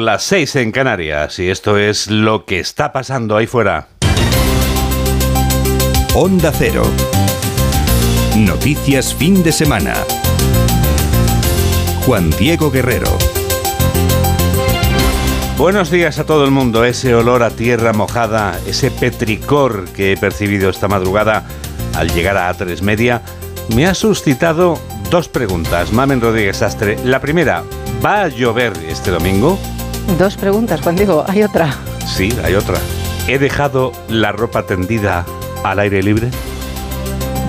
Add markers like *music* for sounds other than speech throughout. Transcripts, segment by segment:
Las seis en Canarias y esto es lo que está pasando ahí fuera. Onda Cero. Noticias fin de semana. Juan Diego Guerrero. Buenos días a todo el mundo. Ese olor a tierra mojada, ese petricor que he percibido esta madrugada al llegar a A3 Media, me ha suscitado dos preguntas. Mamen Rodríguez Astre. La primera, ¿va a llover este domingo? Dos preguntas, Juan Diego. ¿Hay otra? Sí, hay otra. ¿He dejado la ropa tendida al aire libre?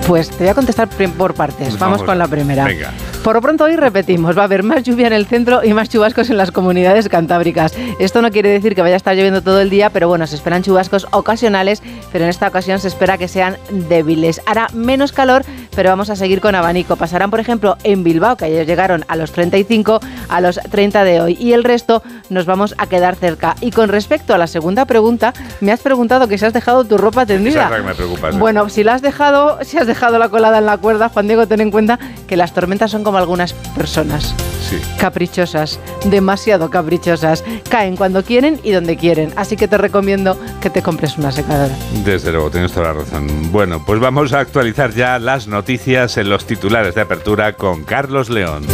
Pues te voy a contestar por partes. Vamos, Vamos, con la primera. venga. Por lo pronto hoy repetimos, va a haber más lluvia en el centro y más chubascos en las comunidades cantábricas. Esto no quiere decir que vaya a estar lloviendo todo el día, pero bueno, se esperan chubascos ocasionales, pero en esta ocasión se espera que sean débiles. Hará menos calor, pero vamos a seguir con abanico. Pasarán, por ejemplo, en Bilbao, que ayer llegaron a los 35, a los 30 de hoy, y el resto nos vamos a quedar cerca. Y con respecto a la segunda pregunta, me has preguntado que si has dejado tu ropa tendida. Esa me preocupa, sí. Bueno, si la has dejado, si has dejado la colada en la cuerda, Juan Diego, ten en cuenta que las tormentas son como algunas personas. Sí. Caprichosas, demasiado caprichosas. Caen cuando quieren y donde quieren. Así que te recomiendo que te compres una secadora. Desde luego, tienes toda la razón. Bueno, pues vamos a actualizar ya las noticias en los titulares de apertura con Carlos León.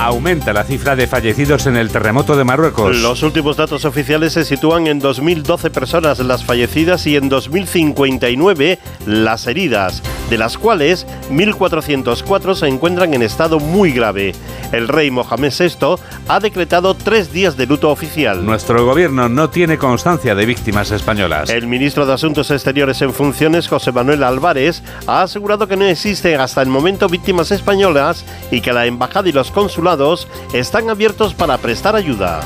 Aumenta la cifra de fallecidos en el terremoto de Marruecos. Los últimos datos oficiales se sitúan en 2.012 personas las fallecidas y en 2.059 las heridas, de las cuales 1.404 se encuentran en estado muy grave. El rey Mohamed VI ha decretado tres días de luto oficial. Nuestro gobierno no tiene constancia de víctimas españolas. El ministro de Asuntos Exteriores en funciones, José Manuel Álvarez, ha asegurado que no existen hasta el momento víctimas españolas y que la embajada y los consulados están abiertos para prestar ayuda.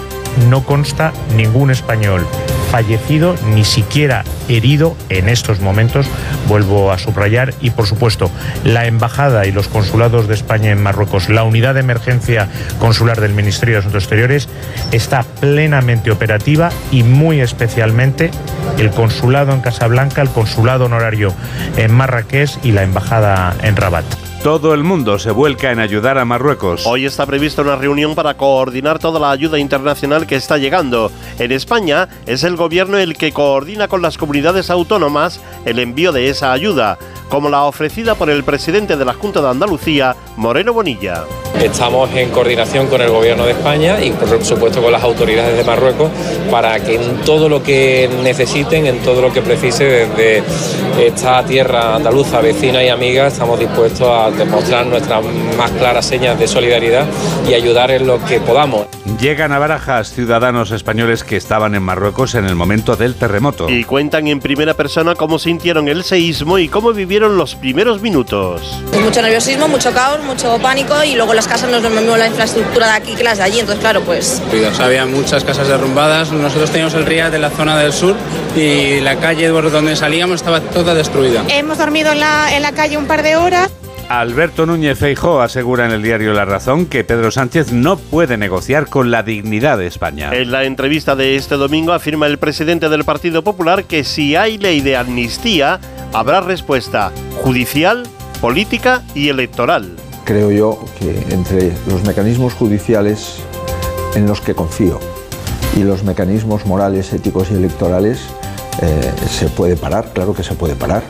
no consta ningún español fallecido ni siquiera herido en estos momentos, vuelvo a subrayar, y por supuesto la Embajada y los consulados de España en Marruecos, la unidad de emergencia consular del Ministerio de Asuntos Exteriores está plenamente operativa y muy especialmente el consulado en Casablanca, el consulado honorario en Marrakech y la Embajada en Rabat. Todo el mundo se vuelca en ayudar a Marruecos. Hoy está prevista una reunión para coordinar toda la ayuda internacional que está llegando. En España es el gobierno el que coordina con las comunidades autónomas el envío de esa ayuda, como la ofrecida por el presidente de la Junta de Andalucía, Moreno Bonilla. Estamos en coordinación con el Gobierno de España y por supuesto con las autoridades de Marruecos para que en todo lo que necesiten, en todo lo que precise desde esta tierra andaluza, vecina y amiga, estamos dispuestos a demostrar nuestras más claras señas de solidaridad y ayudar en lo que podamos. Llegan a Barajas ciudadanos españoles que estaban en Marruecos en el momento del terremoto. Y cuentan en primera persona cómo sintieron el seísmo y cómo vivieron los primeros minutos. Mucho nerviosismo, mucho caos, mucho pánico y luego las casas no es lo mismo la infraestructura de aquí que las de allí, entonces claro, pues. Había muchas casas derrumbadas. Nosotros teníamos el río de la zona del sur y la calle por donde salíamos estaba toda destruida. Hemos dormido en la, en la calle un par de horas. Alberto Núñez Feijó asegura en el diario La Razón que Pedro Sánchez no puede negociar con la dignidad de España. En la entrevista de este domingo afirma el presidente del Partido Popular que si hay ley de amnistía, habrá respuesta judicial, política y electoral. Creo yo que entre los mecanismos judiciales en los que confío y los mecanismos morales, éticos y electorales eh, se puede parar, claro que se puede parar.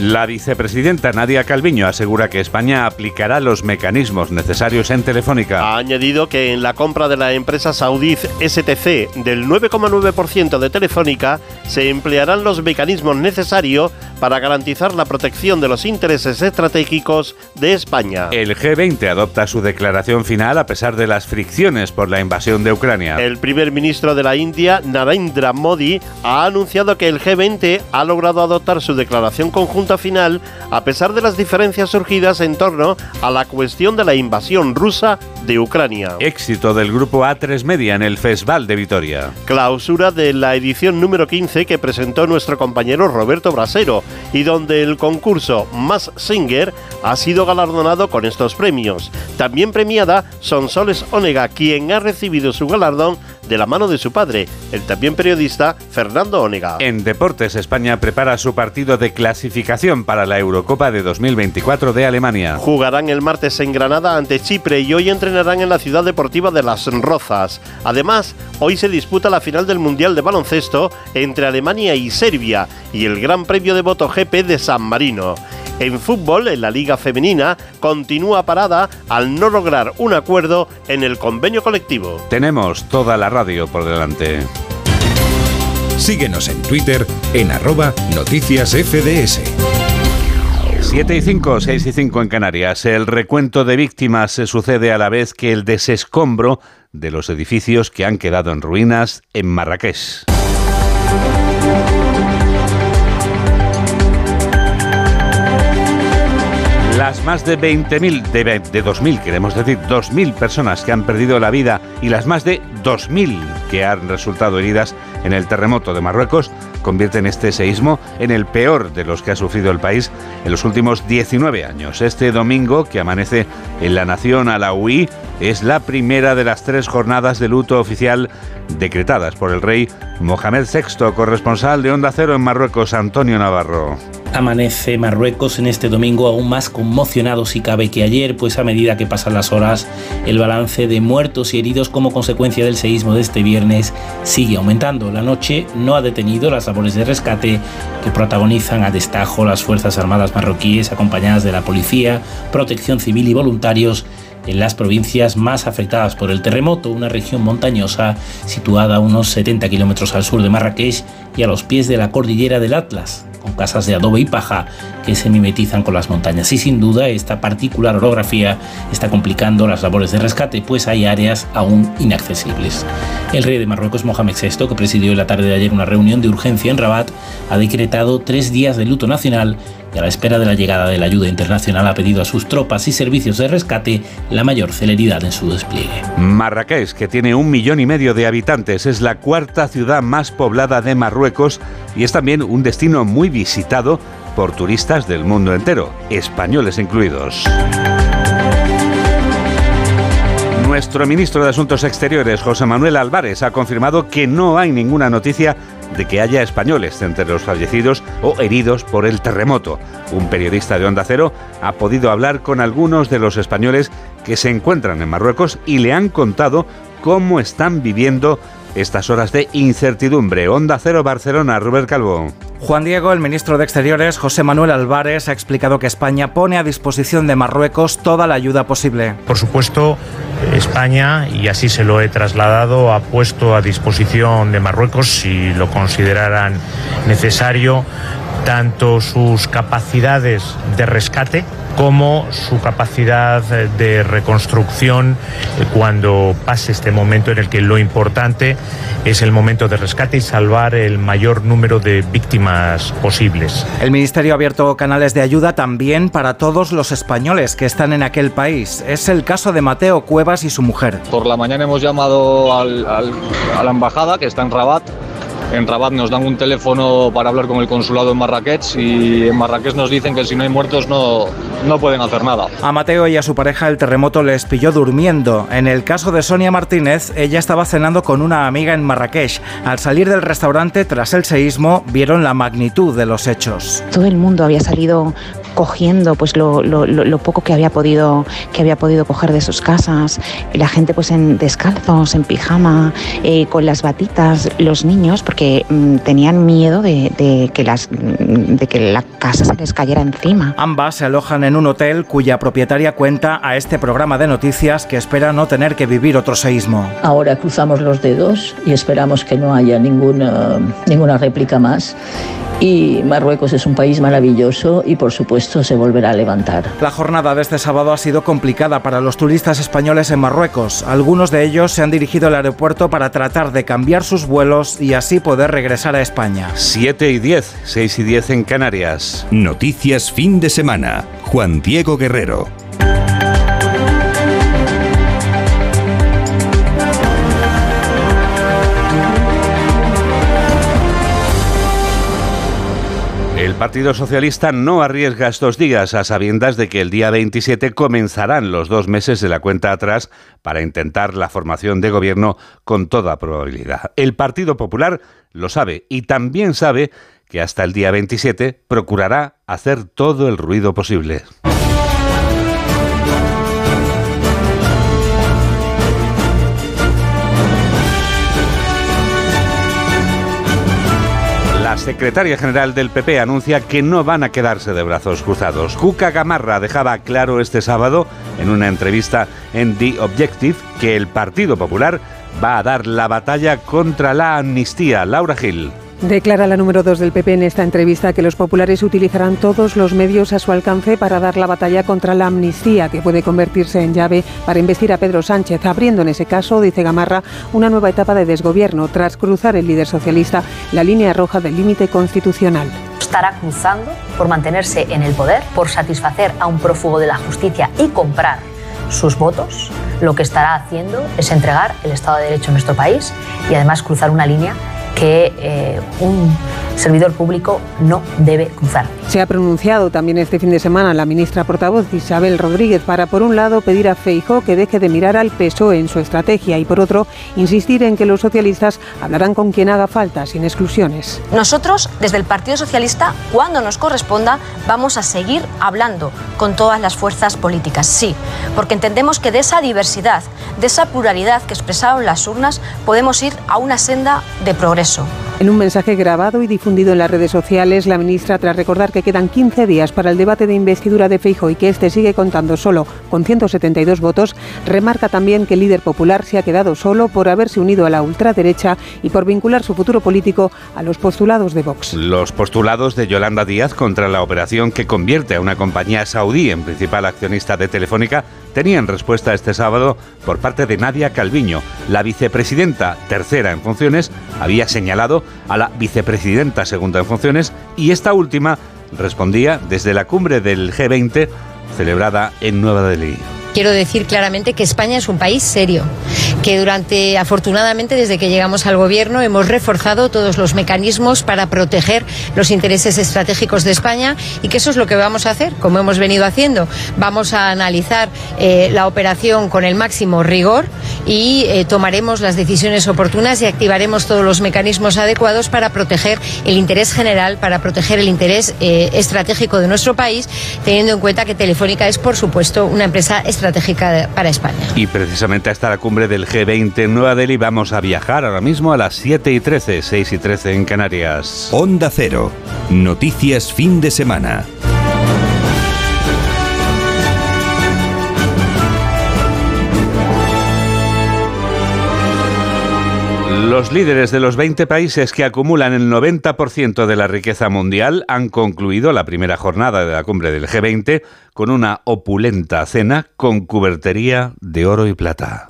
La vicepresidenta Nadia Calviño asegura que España aplicará los mecanismos necesarios en Telefónica. Ha añadido que en la compra de la empresa saudí STC del 9,9% de Telefónica se emplearán los mecanismos necesarios para garantizar la protección de los intereses estratégicos de España. El G20 adopta su declaración final a pesar de las fricciones por la invasión de Ucrania. El primer ministro de la India, Narendra Modi, ha anunciado que el G20 ha logrado adoptar su declaración conjunta final a pesar de las diferencias surgidas en torno a la cuestión de la invasión rusa de Ucrania. Éxito del grupo A3 Media en el Festival de Vitoria. Clausura de la edición número 15 que presentó nuestro compañero Roberto Brasero y donde el concurso Más Singer ha sido galardonado con estos premios. También premiada Sonsoles Onega, quien ha recibido su galardón de la mano de su padre, el también periodista Fernando Onega. En Deportes, España prepara su partido de clasificación para la Eurocopa de 2024 de Alemania. Jugarán el martes en Granada ante Chipre y hoy entrenan estrenarán en la ciudad deportiva de Las Rozas. Además, hoy se disputa la final del Mundial de Baloncesto entre Alemania y Serbia y el Gran Premio de MotoGP de San Marino. En fútbol, en la Liga Femenina, continúa parada al no lograr un acuerdo en el convenio colectivo. Tenemos toda la radio por delante. Síguenos en Twitter en arroba noticias FDS. 7 y 5, 6 y 5 en Canarias. El recuento de víctimas se sucede a la vez que el desescombro de los edificios que han quedado en ruinas en Marrakech. Más de 20.000, de, de 2.000, queremos decir, 2.000 personas que han perdido la vida y las más de 2.000 que han resultado heridas en el terremoto de Marruecos convierten este seísmo en el peor de los que ha sufrido el país en los últimos 19 años. Este domingo, que amanece en la nación Alaouí, es la primera de las tres jornadas de luto oficial decretadas por el rey Mohamed VI, corresponsal de Onda Cero en Marruecos, Antonio Navarro. Amanece Marruecos en este domingo aún más conmocionado si cabe que ayer, pues a medida que pasan las horas, el balance de muertos y heridos como consecuencia del seísmo de este viernes sigue aumentando. La noche no ha detenido las labores de rescate que protagonizan a destajo las Fuerzas Armadas marroquíes acompañadas de la policía, protección civil y voluntarios en las provincias más afectadas por el terremoto, una región montañosa situada a unos 70 kilómetros al sur de Marrakech y a los pies de la cordillera del Atlas, con casas de adobe y paja que se mimetizan con las montañas. Y sin duda esta particular orografía está complicando las labores de rescate, pues hay áreas aún inaccesibles. El rey de Marruecos, Mohamed VI, que presidió la tarde de ayer una reunión de urgencia en Rabat, ha decretado tres días de luto nacional y a la espera de la llegada de la ayuda internacional ha pedido a sus tropas y servicios de rescate la mayor celeridad en su despliegue. Marrakech, que tiene un millón y medio de habitantes, es la cuarta ciudad más poblada de Marruecos y es también un destino muy visitado por turistas del mundo entero, españoles incluidos. Nuestro ministro de Asuntos Exteriores, José Manuel Álvarez, ha confirmado que no hay ninguna noticia de que haya españoles entre los fallecidos o heridos por el terremoto. Un periodista de Onda Cero ha podido hablar con algunos de los españoles que se encuentran en Marruecos y le han contado cómo están viviendo estas horas de incertidumbre. Onda Cero Barcelona, Robert Calvo. Juan Diego, el ministro de Exteriores, José Manuel Álvarez, ha explicado que España pone a disposición de Marruecos toda la ayuda posible. Por supuesto, España, y así se lo he trasladado, ha puesto a disposición de Marruecos, si lo consideraran necesario, tanto sus capacidades de rescate, como su capacidad de reconstrucción eh, cuando pase este momento en el que lo importante es el momento de rescate y salvar el mayor número de víctimas posibles. El Ministerio ha abierto canales de ayuda también para todos los españoles que están en aquel país. Es el caso de Mateo Cuevas y su mujer. Por la mañana hemos llamado al, al, a la embajada que está en Rabat en Rabat nos dan un teléfono para hablar con el consulado en Marrakech y en Marrakech nos dicen que si no hay muertos no, no pueden hacer nada. A Mateo y a su pareja el terremoto les pilló durmiendo. En el caso de Sonia Martínez, ella estaba cenando con una amiga en Marrakech. Al salir del restaurante tras el seísmo, vieron la magnitud de los hechos. Todo el mundo había salido cogiendo pues lo, lo, lo, poco que había podido que había podido coger de sus casas. La gente pues en descalzos en pijama eh, con las batitas los niños porque mm, tenían miedo de, de, que las de que la casa se les cayera encima. Ambas se alojan en un hotel cuya propietaria cuenta a este programa de noticias que espera no tener que vivir otro seísmo. Ahora cruzamos los dedos y esperamos que no haya ninguna ninguna réplica más y Marruecos es un país maravilloso y por supuesto se volverá a levantar. La jornada de este sábado ha sido complicada para los turistas españoles en Marruecos. Algunos de ellos se han dirigido al aeropuerto para tratar de cambiar sus vuelos y así poder regresar a España. 7 y 10, 6 y 10 en Canarias. Noticias fin de semana. Juan Diego Guerrero. El Partido Socialista no arriesga estos días a sabiendas de que el día 27 comenzarán los dos meses de la cuenta atrás para intentar la formación de gobierno con toda probabilidad. El Partido Popular lo sabe y también sabe que hasta el día 27 procurará hacer todo el ruido posible. Secretaria general del PP anuncia que no van a quedarse de brazos cruzados. Cuca Gamarra dejaba claro este sábado en una entrevista en The Objective que el Partido Popular va a dar la batalla contra la amnistía. Laura Gil. Declara la número 2 del PP en esta entrevista que los populares utilizarán todos los medios a su alcance para dar la batalla contra la amnistía, que puede convertirse en llave para investir a Pedro Sánchez, abriendo en ese caso, dice Gamarra, una nueva etapa de desgobierno tras cruzar el líder socialista la línea roja del límite constitucional. Estará cruzando por mantenerse en el poder, por satisfacer a un prófugo de la justicia y comprar sus votos, lo que estará haciendo es entregar el Estado de Derecho en nuestro país y además cruzar una línea que eh, un servidor público no debe cruzar. Se ha pronunciado también este fin de semana la ministra portavoz Isabel Rodríguez para, por un lado, pedir a Feijóo que deje de mirar al PSOE en su estrategia y, por otro, insistir en que los socialistas hablarán con quien haga falta, sin exclusiones. Nosotros, desde el Partido Socialista, cuando nos corresponda, vamos a seguir hablando con todas las fuerzas políticas, sí, porque entendemos que de esa diversidad, de esa pluralidad que expresaron las urnas, podemos ir a una senda de progreso. Congreso. En un mensaje grabado y difundido en las redes sociales, la ministra, tras recordar que quedan 15 días para el debate de investidura de Feijo y que este sigue contando solo con 172 votos, remarca también que el líder popular se ha quedado solo por haberse unido a la ultraderecha y por vincular su futuro político a los postulados de Vox. Los postulados de Yolanda Díaz contra la operación que convierte a una compañía saudí en principal accionista de Telefónica tenían respuesta este sábado por parte de Nadia Calviño. La vicepresidenta tercera en funciones había señalado a la vicepresidenta segunda en funciones y esta última respondía desde la cumbre del G20 celebrada en Nueva Delhi. Quiero decir claramente que España es un país serio, que durante, afortunadamente, desde que llegamos al gobierno, hemos reforzado todos los mecanismos para proteger los intereses estratégicos de España y que eso es lo que vamos a hacer, como hemos venido haciendo. Vamos a analizar eh, la operación con el máximo rigor y eh, tomaremos las decisiones oportunas y activaremos todos los mecanismos adecuados para proteger el interés general, para proteger el interés eh, estratégico de nuestro país, teniendo en cuenta que Telefónica es, por supuesto, una empresa estratégica para España. Y precisamente hasta la cumbre del G20 en Nueva Delhi vamos a viajar ahora mismo a las 7 y 13, 6 y 13 en Canarias. Onda Cero. Noticias fin de semana. Los líderes de los 20 países que acumulan el 90% de la riqueza mundial han concluido la primera jornada de la cumbre del G20 con una opulenta cena con cubertería de oro y plata.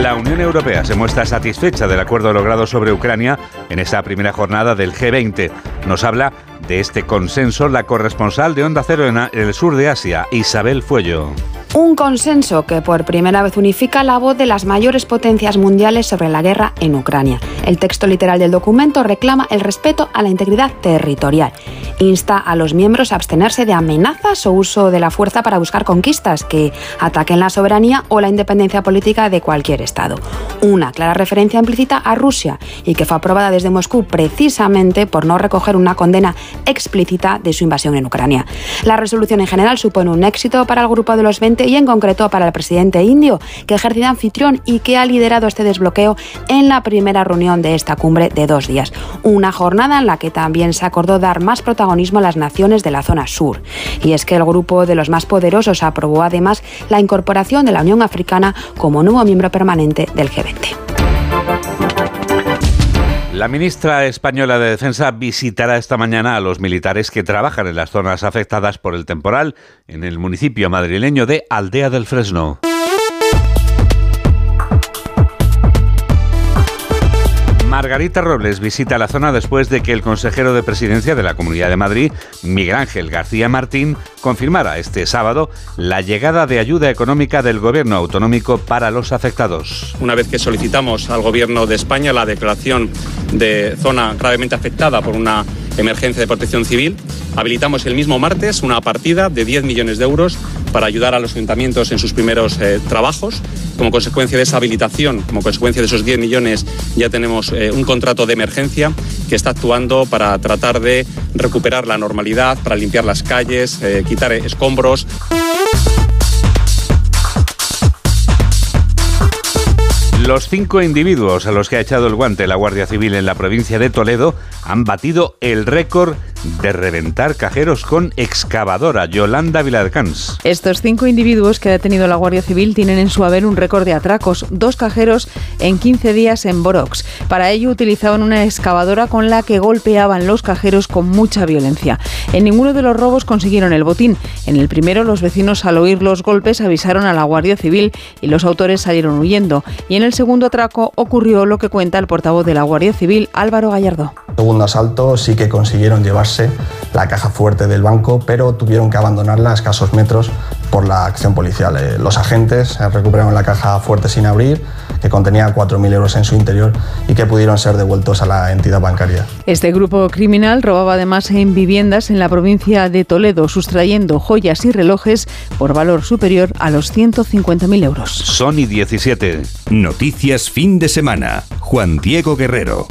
La Unión Europea se muestra satisfecha del acuerdo logrado sobre Ucrania en esa primera jornada del G20. Nos habla de este consenso la corresponsal de Onda Cero en el sur de Asia, Isabel Fuello. Un consenso que por primera vez unifica la voz de las mayores potencias mundiales sobre la guerra en Ucrania. El texto literal del documento reclama el respeto a la integridad territorial. Insta a los miembros a abstenerse de amenazas o uso de la fuerza para buscar conquistas que ataquen la soberanía o la independencia política de cualquier Estado. Una clara referencia implícita a Rusia y que fue aprobada desde Moscú precisamente por no recoger una condena explícita de su invasión en Ucrania. La resolución en general supone un éxito para el grupo de los 20 y en concreto para el presidente indio, que ejerce de anfitrión y que ha liderado este desbloqueo en la primera reunión de esta cumbre de dos días. Una jornada en la que también se acordó dar más protagonismo a las naciones de la zona sur. Y es que el grupo de los más poderosos aprobó además la incorporación de la Unión Africana como nuevo miembro permanente del G20. La ministra española de Defensa visitará esta mañana a los militares que trabajan en las zonas afectadas por el temporal en el municipio madrileño de Aldea del Fresno. Margarita Robles visita la zona después de que el consejero de presidencia de la Comunidad de Madrid, Miguel Ángel García Martín, confirmara este sábado la llegada de ayuda económica del gobierno autonómico para los afectados. Una vez que solicitamos al gobierno de España la declaración de zona gravemente afectada por una emergencia de protección civil, habilitamos el mismo martes una partida de 10 millones de euros para ayudar a los ayuntamientos en sus primeros eh, trabajos. Como consecuencia de esa habilitación, como consecuencia de esos 10 millones, ya tenemos eh, un contrato de emergencia que está actuando para tratar de recuperar la normalidad, para limpiar las calles, eh, quitar escombros. Los cinco individuos a los que ha echado el guante la Guardia Civil en la provincia de Toledo han batido el récord de reventar cajeros con excavadora. Yolanda Vilarcans. Estos cinco individuos que ha detenido la Guardia Civil tienen en su haber un récord de atracos, dos cajeros en 15 días en Borox. Para ello utilizaban una excavadora con la que golpeaban los cajeros con mucha violencia. En ninguno de los robos consiguieron el botín. En el primero los vecinos al oír los golpes avisaron a la Guardia Civil y los autores salieron huyendo. Y en el segundo atraco ocurrió lo que cuenta el portavoz de la Guardia Civil, Álvaro Gallardo. Segundo asalto sí que consiguieron llevarse la caja fuerte del banco, pero tuvieron que abandonarla a escasos metros por la acción policial. Eh, Los agentes recuperaron la caja fuerte sin abrir, que contenía 4.000 euros en su interior y que pudieron ser devueltos a la entidad bancaria. Este grupo criminal robaba además en viviendas en la provincia de Toledo, sustrayendo joyas y relojes por valor superior a los 150.000 euros. Sony 17. Noticias fin de semana. Juan Diego Guerrero.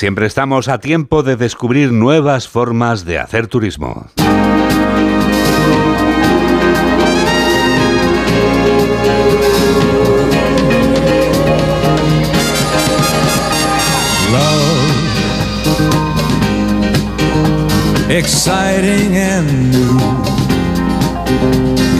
Siempre estamos a tiempo de descubrir nuevas formas de hacer turismo. exciting and new.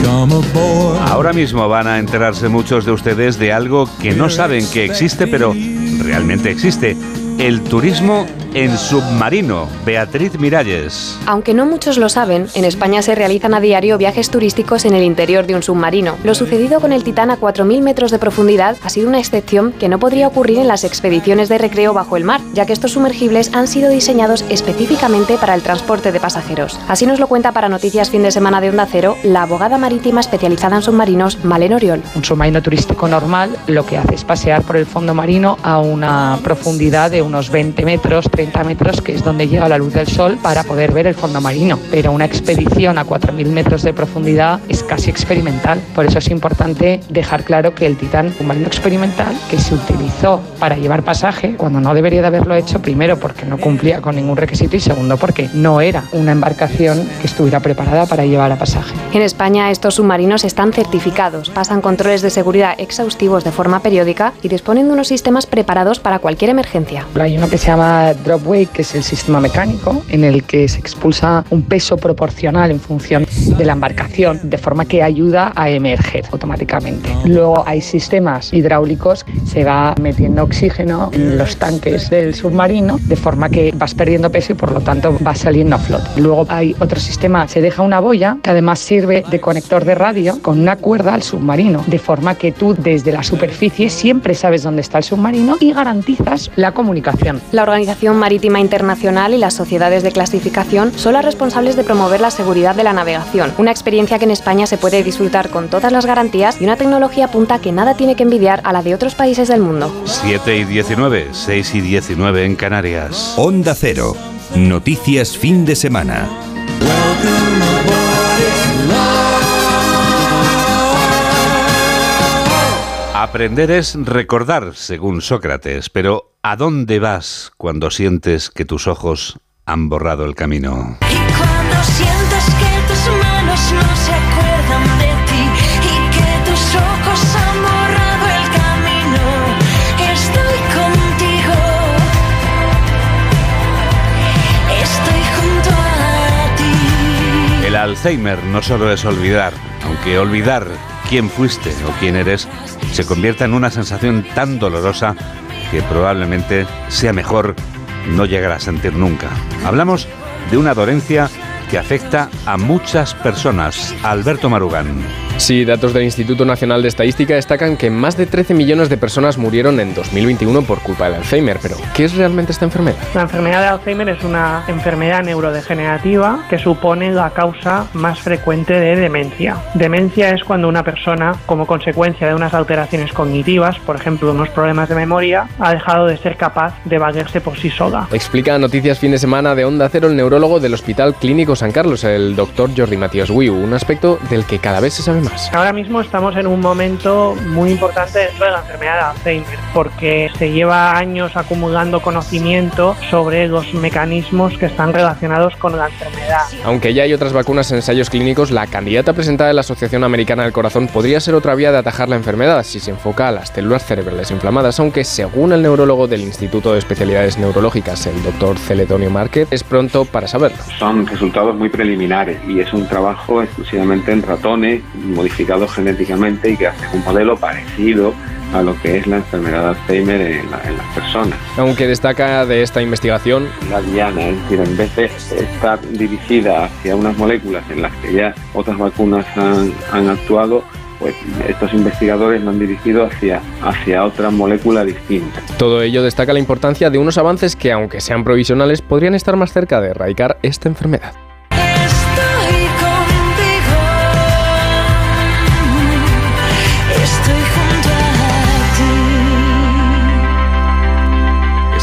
Come aboard. Ahora mismo van a enterarse muchos de ustedes de algo que no saben que existe, pero realmente existe. El turismo en submarino. Beatriz Miralles. Aunque no muchos lo saben, en España se realizan a diario viajes turísticos en el interior de un submarino. Lo sucedido con el Titán a 4.000 metros de profundidad ha sido una excepción que no podría ocurrir en las expediciones de recreo bajo el mar, ya que estos sumergibles han sido diseñados específicamente para el transporte de pasajeros. Así nos lo cuenta para Noticias Fin de Semana de Onda Cero la abogada marítima especializada en submarinos, Malen Oriol. Un submarino turístico normal lo que hace es pasear por el fondo marino a una profundidad de unos 20 metros, 30 metros, que es donde llega la luz del sol para poder ver el fondo marino. Pero una expedición a 4.000 metros de profundidad es casi experimental. Por eso es importante dejar claro que el Titán, un marino experimental que se utilizó para llevar pasaje, cuando no debería de haberlo hecho, primero porque no cumplía con ningún requisito y segundo porque no era una embarcación que estuviera preparada para llevar a pasaje. En España estos submarinos están certificados, pasan controles de seguridad exhaustivos de forma periódica y disponen de unos sistemas preparados para cualquier emergencia. Hay uno que se llama drop weight, que es el sistema mecánico en el que se expulsa un peso proporcional en función de la embarcación, de forma que ayuda a emerger automáticamente. Luego hay sistemas hidráulicos, se va metiendo oxígeno en los tanques del submarino, de forma que vas perdiendo peso y por lo tanto vas saliendo a flote. Luego hay otro sistema, se deja una boya que además sirve de conector de radio con una cuerda al submarino, de forma que tú desde la superficie siempre sabes dónde está el submarino y garantizas la comunicación. La Organización Marítima Internacional y las sociedades de clasificación son las responsables de promover la seguridad de la navegación, una experiencia que en España se puede disfrutar con todas las garantías y una tecnología punta que nada tiene que envidiar a la de otros países del mundo. 7 y 19, 6 y 19 en Canarias. Onda Cero. Noticias fin de semana. Aprender es recordar, según Sócrates, pero ¿a dónde vas cuando sientes que tus ojos han borrado el camino? Cuando sientes que tus manos no se acuerdan de ti y que tus ojos han borrado el camino, estoy contigo. Estoy junto a ti. El Alzheimer no solo es olvidar, aunque olvidar quién fuiste o quién eres se convierta en una sensación tan dolorosa que probablemente sea mejor no llegar a sentir nunca. Hablamos de una dolencia que afecta a muchas personas. Alberto Marugán. Sí, datos del Instituto Nacional de Estadística destacan que más de 13 millones de personas murieron en 2021 por culpa del Alzheimer. Pero, ¿qué es realmente esta enfermedad? La enfermedad de Alzheimer es una enfermedad neurodegenerativa que supone la causa más frecuente de demencia. Demencia es cuando una persona, como consecuencia de unas alteraciones cognitivas, por ejemplo, unos problemas de memoria, ha dejado de ser capaz de valerse por sí sola. Explica Noticias Fin de Semana de Onda Cero el neurólogo del Hospital Clínico San Carlos, el doctor Jordi Matías Wiu, un aspecto del que cada vez se sabe más. Ahora mismo estamos en un momento muy importante dentro de la enfermedad de Alzheimer porque se lleva años acumulando conocimiento sobre los mecanismos que están relacionados con la enfermedad. Aunque ya hay otras vacunas en ensayos clínicos, la candidata presentada en la Asociación Americana del Corazón podría ser otra vía de atajar la enfermedad si se enfoca a las células cerebrales inflamadas, aunque según el neurólogo del Instituto de Especialidades Neurológicas, el doctor Celedonio Márquez, es pronto para saberlo. Son resultados muy preliminares y es un trabajo exclusivamente en ratones modificados genéticamente y que hace un modelo parecido a lo que es la enfermedad de Alzheimer en, la- en las personas. Aunque destaca de esta investigación La diana, es decir, en vez de estar dirigida hacia unas moléculas en las que ya otras vacunas han, han actuado, pues estos investigadores lo han dirigido hacia, hacia otra molécula distinta. Todo ello destaca la importancia de unos avances que, aunque sean provisionales, podrían estar más cerca de erradicar esta enfermedad.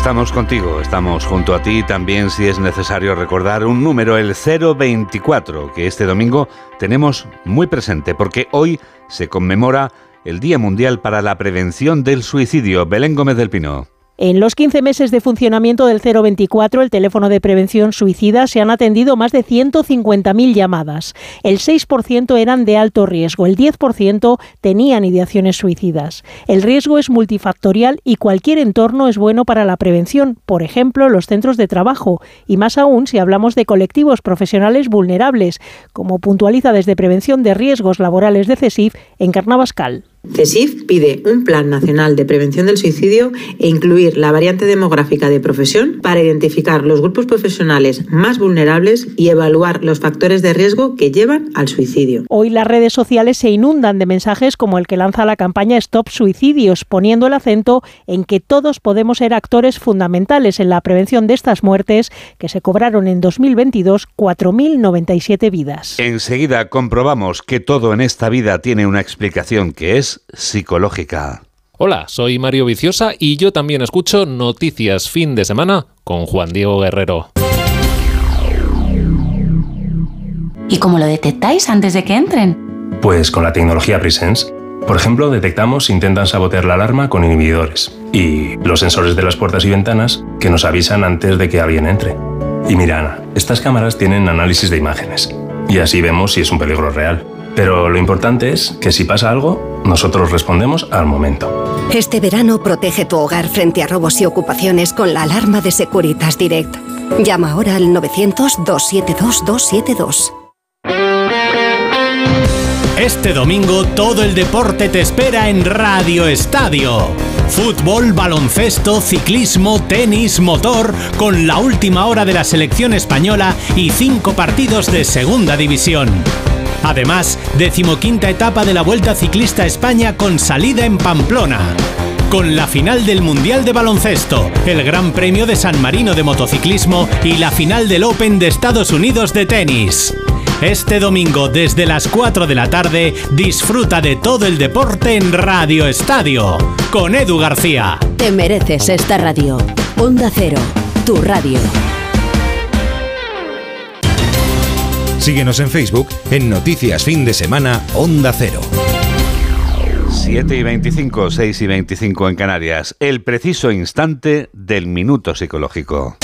Estamos contigo, estamos junto a ti también si es necesario recordar un número, el 024, que este domingo tenemos muy presente porque hoy se conmemora el Día Mundial para la Prevención del Suicidio. Belén Gómez del Pino. En los 15 meses de funcionamiento del 024, el teléfono de prevención suicida, se han atendido más de 150.000 llamadas. El 6% eran de alto riesgo, el 10% tenían ideaciones suicidas. El riesgo es multifactorial y cualquier entorno es bueno para la prevención, por ejemplo, los centros de trabajo, y más aún si hablamos de colectivos profesionales vulnerables, como puntualiza desde Prevención de Riesgos Laborales de CESIF en Carnavascal. CESIF pide un Plan Nacional de Prevención del Suicidio e incluir la variante demográfica de profesión para identificar los grupos profesionales más vulnerables y evaluar los factores de riesgo que llevan al suicidio. Hoy las redes sociales se inundan de mensajes como el que lanza la campaña Stop Suicidios, poniendo el acento en que todos podemos ser actores fundamentales en la prevención de estas muertes que se cobraron en 2022 4.097 vidas. Enseguida comprobamos que todo en esta vida tiene una explicación que es psicológica. Hola, soy Mario Viciosa y yo también escucho Noticias Fin de Semana con Juan Diego Guerrero. ¿Y cómo lo detectáis antes de que entren? Pues con la tecnología Presence. Por ejemplo, detectamos si intentan sabotear la alarma con inhibidores y los sensores de las puertas y ventanas que nos avisan antes de que alguien entre. Y mira, Ana, estas cámaras tienen análisis de imágenes y así vemos si es un peligro real. Pero lo importante es que si pasa algo, nosotros respondemos al momento. Este verano protege tu hogar frente a robos y ocupaciones con la alarma de Securitas Direct. Llama ahora al 900-272-272. Este domingo todo el deporte te espera en Radio Estadio. Fútbol, baloncesto, ciclismo, tenis, motor, con la última hora de la selección española y cinco partidos de segunda división. Además, decimoquinta etapa de la Vuelta Ciclista España con salida en Pamplona. Con la final del Mundial de Baloncesto, el Gran Premio de San Marino de Motociclismo y la final del Open de Estados Unidos de tenis. Este domingo desde las 4 de la tarde disfruta de todo el deporte en Radio Estadio con Edu García. Te mereces esta radio. Onda Cero, tu radio. Síguenos en Facebook en Noticias Fin de Semana Onda Cero. 7 y 25, 6 y 25 en Canarias. El preciso instante del minuto psicológico.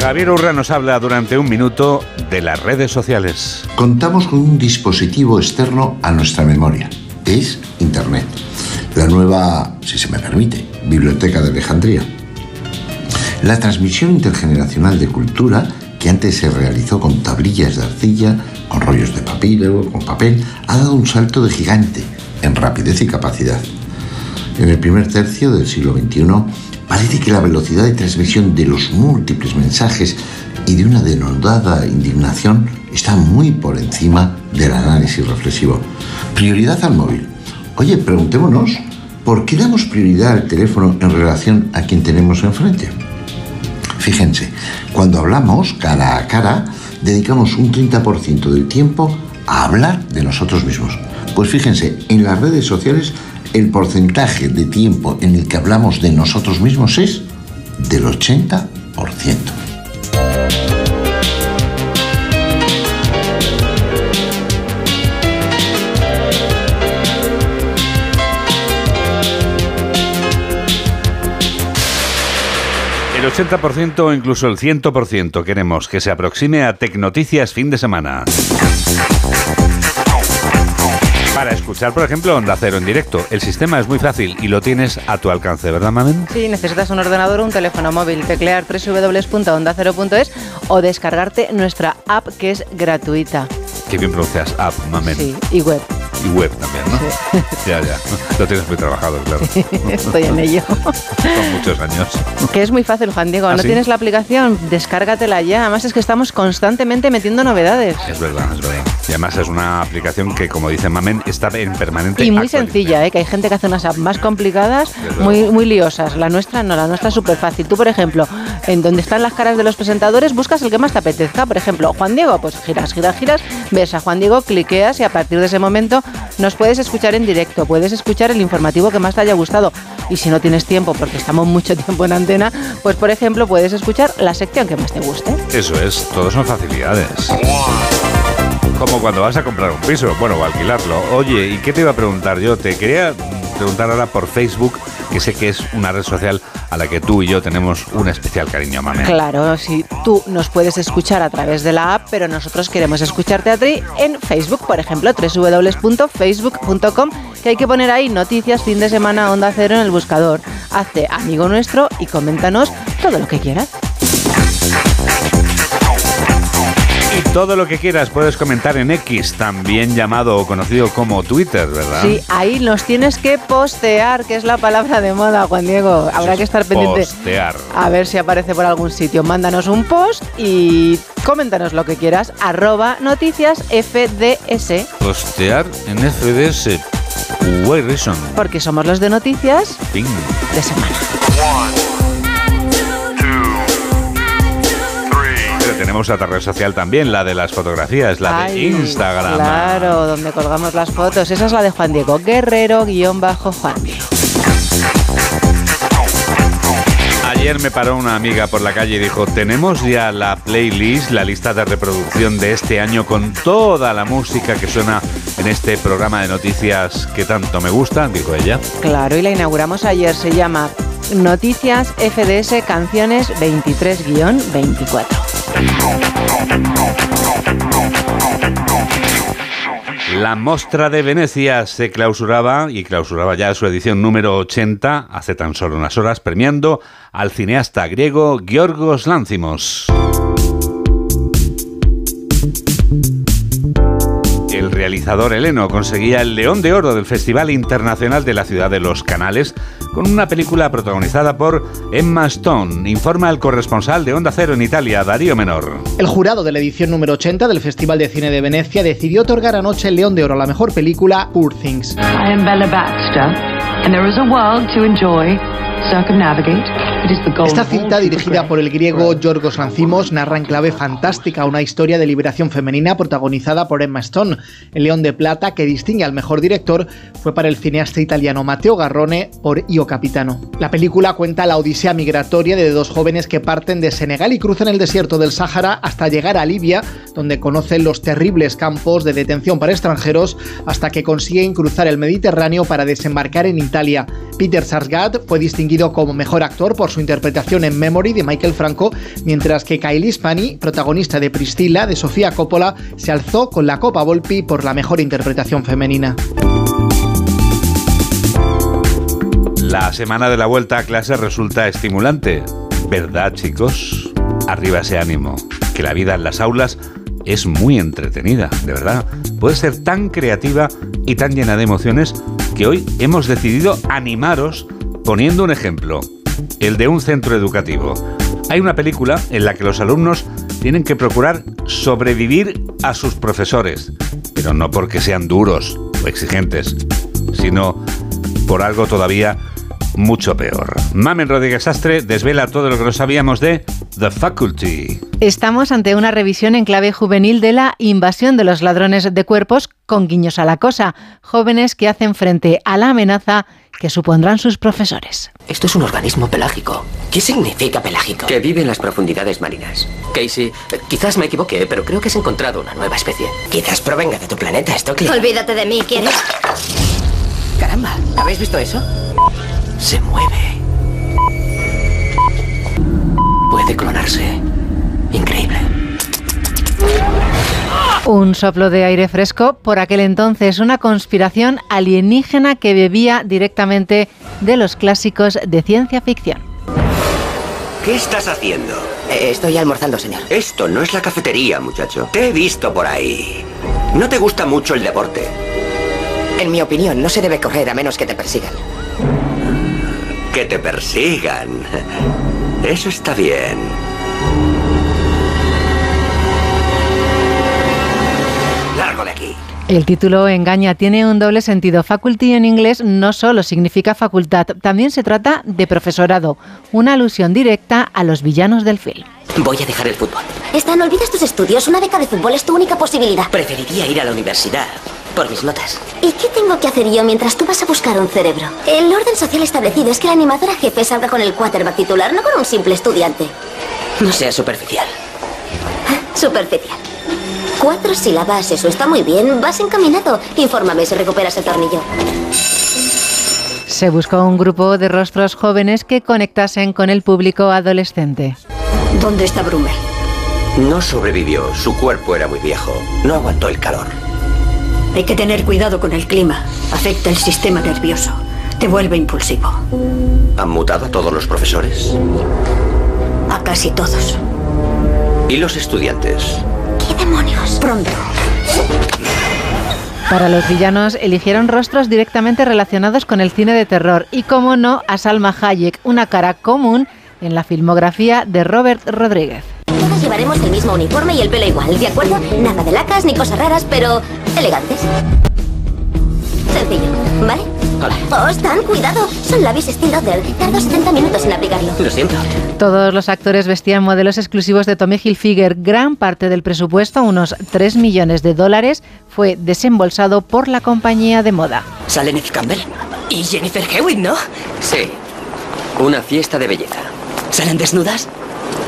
Javier Urra nos habla durante un minuto de las redes sociales. Contamos con un dispositivo externo a nuestra memoria. Es Internet. La nueva, si se me permite, Biblioteca de Alejandría. La transmisión intergeneracional de cultura, que antes se realizó con tablillas de arcilla, con rollos de papiro, con papel, ha dado un salto de gigante en rapidez y capacidad. En el primer tercio del siglo XXI, parece que la velocidad de transmisión de los múltiples mensajes y de una denodada indignación está muy por encima del análisis reflexivo. Prioridad al móvil. Oye, preguntémonos, ¿por qué damos prioridad al teléfono en relación a quien tenemos enfrente? Fíjense, cuando hablamos cara a cara, dedicamos un 30% del tiempo a hablar de nosotros mismos. Pues fíjense, en las redes sociales el porcentaje de tiempo en el que hablamos de nosotros mismos es del 80%. El 80% o incluso el 100% queremos que se aproxime a Tecnoticias fin de semana. Para escuchar, por ejemplo, Onda Cero en directo. El sistema es muy fácil y lo tienes a tu alcance, ¿verdad, Mamen? Sí, necesitas un ordenador o un teléfono móvil, teclear www.ondacero.es o descargarte nuestra app que es gratuita. Qué bien pronuncias app, Mamen. Sí, y web. Y web también, ¿no? Ya, ya. Lo tienes muy trabajado, claro. *laughs* Estoy en ello. Son muchos años. Que es muy fácil, Juan Diego. ¿Ah, ¿No sí? tienes la aplicación? Descárgatela ya. Además es que estamos constantemente metiendo novedades. Es verdad, es verdad. Y además es una aplicación que, como dice Mamen, está en permanente Y muy sencilla, ¿eh? que hay gente que hace unas apps más complicadas, muy, muy liosas. La nuestra no, la nuestra es súper fácil. Tú, por ejemplo, en donde están las caras de los presentadores, buscas el que más te apetezca. Por ejemplo, Juan Diego, pues giras, giras, giras, ves a Juan Diego, cliqueas y a partir de ese momento nos puedes escuchar en directo, puedes escuchar el informativo que más te haya gustado. Y si no tienes tiempo, porque estamos mucho *laughs* tiempo en antena, pues por ejemplo puedes escuchar la sección que más te guste. Eso es, todo son facilidades. Como cuando vas a comprar un piso, bueno, o alquilarlo. Oye, ¿y qué te iba a preguntar yo? Te quería preguntar ahora por Facebook, que sé que es una red social a la que tú y yo tenemos un especial cariño, Mamen. Claro, si tú nos puedes escuchar a través de la app, pero nosotros queremos escucharte a ti en Facebook, por ejemplo, www.facebook.com, que hay que poner ahí noticias fin de semana onda cero en el buscador. Hazte amigo nuestro y coméntanos todo lo que quieras. Todo lo que quieras puedes comentar en X, también llamado o conocido como Twitter, ¿verdad? Sí, ahí nos tienes que postear, que es la palabra de moda, Juan Diego. Habrá que estar pendiente. Postear. A ver si aparece por algún sitio. Mándanos un post y coméntanos lo que quieras. Arroba noticias FDS. Postear en FDS. Way reason. Porque somos los de noticias Fin. de semana. Tenemos otra red social también, la de las fotografías, la de Instagram. Claro, donde colgamos las fotos. Esa es la de Juan Diego Guerrero, guion bajo Juan Diego. Ayer me paró una amiga por la calle y dijo, tenemos ya la playlist, la lista de reproducción de este año con toda la música que suena en este programa de noticias que tanto me gusta, dijo ella. Claro, y la inauguramos ayer. Se llama Noticias FDS Canciones 23-24. La Mostra de Venecia se clausuraba y clausuraba ya su edición número 80 hace tan solo unas horas premiando al cineasta griego Giorgos Lánzimos. El realizador heleno conseguía el León de Oro del Festival Internacional de la Ciudad de los Canales con una película protagonizada por Emma Stone, informa el corresponsal de Onda Cero en Italia, Darío Menor. El jurado de la edición número 80 del Festival de Cine de Venecia decidió otorgar anoche el León de Oro a la mejor película Poor Things. I am Bella Baxter, and there is a world to enjoy, circumnavigate. Esta cinta, dirigida por el griego Yorgos Lanthimos, narra en clave fantástica una historia de liberación femenina protagonizada por Emma Stone. El León de Plata, que distingue al mejor director, fue para el cineasta italiano Matteo Garrone por Io Capitano. La película cuenta la odisea migratoria de dos jóvenes que parten de Senegal y cruzan el desierto del Sáhara hasta llegar a Libia, donde conocen los terribles campos de detención para extranjeros, hasta que consiguen cruzar el Mediterráneo para desembarcar en Italia. Peter Sarsgaard fue distinguido como mejor actor por su interpretación en Memory de Michael Franco, mientras que Kylie Spani, protagonista de Priscilla de Sofía Coppola, se alzó con la Copa Volpi por la mejor interpretación femenina. La semana de la vuelta a clase resulta estimulante, ¿verdad chicos? Arriba ese ánimo, que la vida en las aulas es muy entretenida, de verdad. Puede ser tan creativa y tan llena de emociones que hoy hemos decidido animaros poniendo un ejemplo, el de un centro educativo. Hay una película en la que los alumnos tienen que procurar sobrevivir a sus profesores, pero no porque sean duros o exigentes, sino por algo todavía mucho peor. Mamen Rodríguez Sastre desvela todo lo que no sabíamos de The Faculty. Estamos ante una revisión en clave juvenil de la invasión de los ladrones de cuerpos con guiños a la cosa, jóvenes que hacen frente a la amenaza que supondrán sus profesores. Esto es un organismo pelágico. ¿Qué significa pelágico? Que vive en las profundidades marinas. Casey, eh, quizás me equivoqué, pero creo que has encontrado una nueva especie. Quizás provenga de tu planeta, Stockley. Olvídate de mí, ¿quieres? Caramba, ¿habéis visto eso? Se mueve. puede clonarse. Increíble. Un soplo de aire fresco, por aquel entonces una conspiración alienígena que bebía directamente de los clásicos de ciencia ficción. ¿Qué estás haciendo? Eh, estoy almorzando, señor. Esto no es la cafetería, muchacho. Te he visto por ahí. No te gusta mucho el deporte. En mi opinión, no se debe correr a menos que te persigan. Que te persigan. *laughs* Eso está bien. El título engaña, tiene un doble sentido. Faculty en inglés no solo significa facultad, también se trata de profesorado, una alusión directa a los villanos del film. Voy a dejar el fútbol. Stan, olvidas tus estudios. Una beca de fútbol es tu única posibilidad. Preferiría ir a la universidad por mis notas. ¿Y qué tengo que hacer yo mientras tú vas a buscar un cerebro? El orden social establecido es que la animadora jefe salga con el quarterback titular, no con un simple estudiante. No seas superficial. Superficial. Cuatro sílabas, eso está muy bien. Vas encaminado. Infórmame si recuperas el tornillo. Se buscó un grupo de rostros jóvenes que conectasen con el público adolescente. ¿Dónde está Brummel? No sobrevivió. Su cuerpo era muy viejo. No aguantó el calor. Hay que tener cuidado con el clima. Afecta el sistema nervioso. Te vuelve impulsivo. ¿Han mutado a todos los profesores? A casi todos. ¿Y los estudiantes? Para los villanos eligieron rostros directamente relacionados con el cine de terror y, como no, a Salma Hayek, una cara común en la filmografía de Robert Rodríguez. Todas llevaremos el mismo uniforme y el pelo igual, ¿de acuerdo? Nada de lacas ni cosas raras, pero elegantes. Sencillo, ¿vale? Hola. Oh, Stan, cuidado. Son labios Steel Lauder. Tardo 70 minutos en aplicarlo. Lo siento. Todos los actores vestían modelos exclusivos de Tommy Hilfiger. Gran parte del presupuesto, unos 3 millones de dólares, fue desembolsado por la compañía de moda. ¿Sale Nick Campbell? ¿Y Jennifer Hewitt, no? Sí. Una fiesta de belleza. ¿Salen desnudas?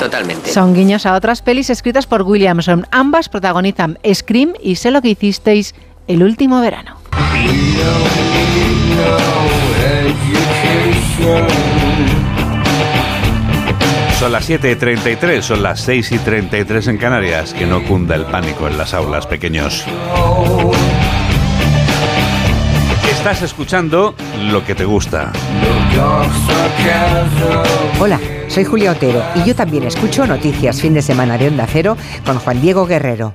Totalmente. Son guiños a otras pelis escritas por Williamson. Ambas protagonizan Scream y Sé lo que hicisteis el último verano. Son las 7 y 33, son las 6 y 33 en Canarias. Que no cunda el pánico en las aulas, pequeños. Estás escuchando lo que te gusta. Hola, soy Julia Otero y yo también escucho Noticias Fin de Semana de Onda Cero con Juan Diego Guerrero.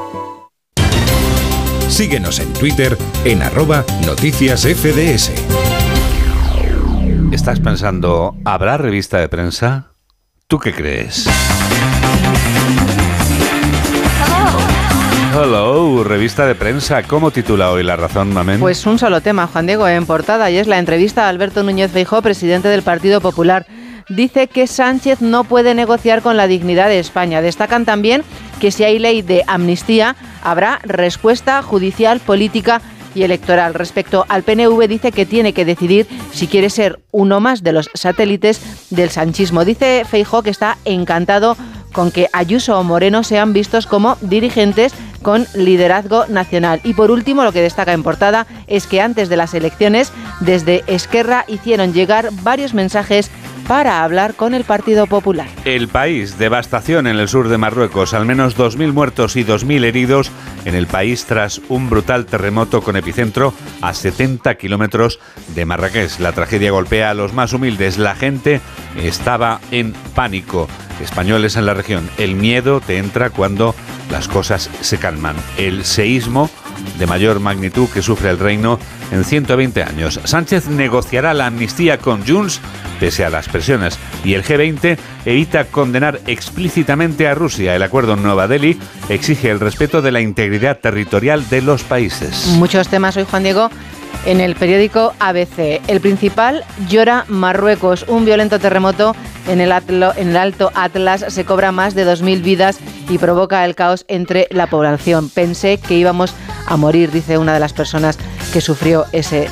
Síguenos en Twitter en arroba noticias FDS. ¿Estás pensando, ¿habrá revista de prensa? ¿Tú qué crees? Hello, revista de prensa. ¿Cómo titula hoy La Razón, Mamen? Pues un solo tema, Juan Diego, en portada, y es la entrevista a Alberto Núñez Feijó, presidente del Partido Popular. Dice que Sánchez no puede negociar con la dignidad de España. Destacan también que si hay ley de amnistía, habrá respuesta judicial, política y electoral. Respecto al PNV, dice que tiene que decidir si quiere ser uno más de los satélites del sanchismo. Dice Feijó que está encantado con que Ayuso o Moreno sean vistos como dirigentes con liderazgo nacional. Y por último, lo que destaca en portada es que antes de las elecciones, desde Esquerra hicieron llegar varios mensajes para hablar con el Partido Popular. El país, devastación en el sur de Marruecos, al menos 2.000 muertos y 2.000 heridos en el país tras un brutal terremoto con epicentro a 70 kilómetros de Marrakech. La tragedia golpea a los más humildes. La gente estaba en pánico. Españoles en la región. El miedo te entra cuando las cosas se calman. El seísmo de mayor magnitud que sufre el reino en 120 años. Sánchez negociará la amnistía con Junts pese a las presiones y el G20 evita condenar explícitamente a Rusia. El acuerdo en Nueva Delhi exige el respeto de la integridad territorial de los países. Muchos temas hoy, Juan Diego, En el periódico ABC, el principal llora Marruecos. Un violento terremoto en el, en el Alto Atlas se cobra más de 2.000 vidas y provoca el caos entre la población. Pensé que íbamos a morir, dice una de las personas que sufrió ese,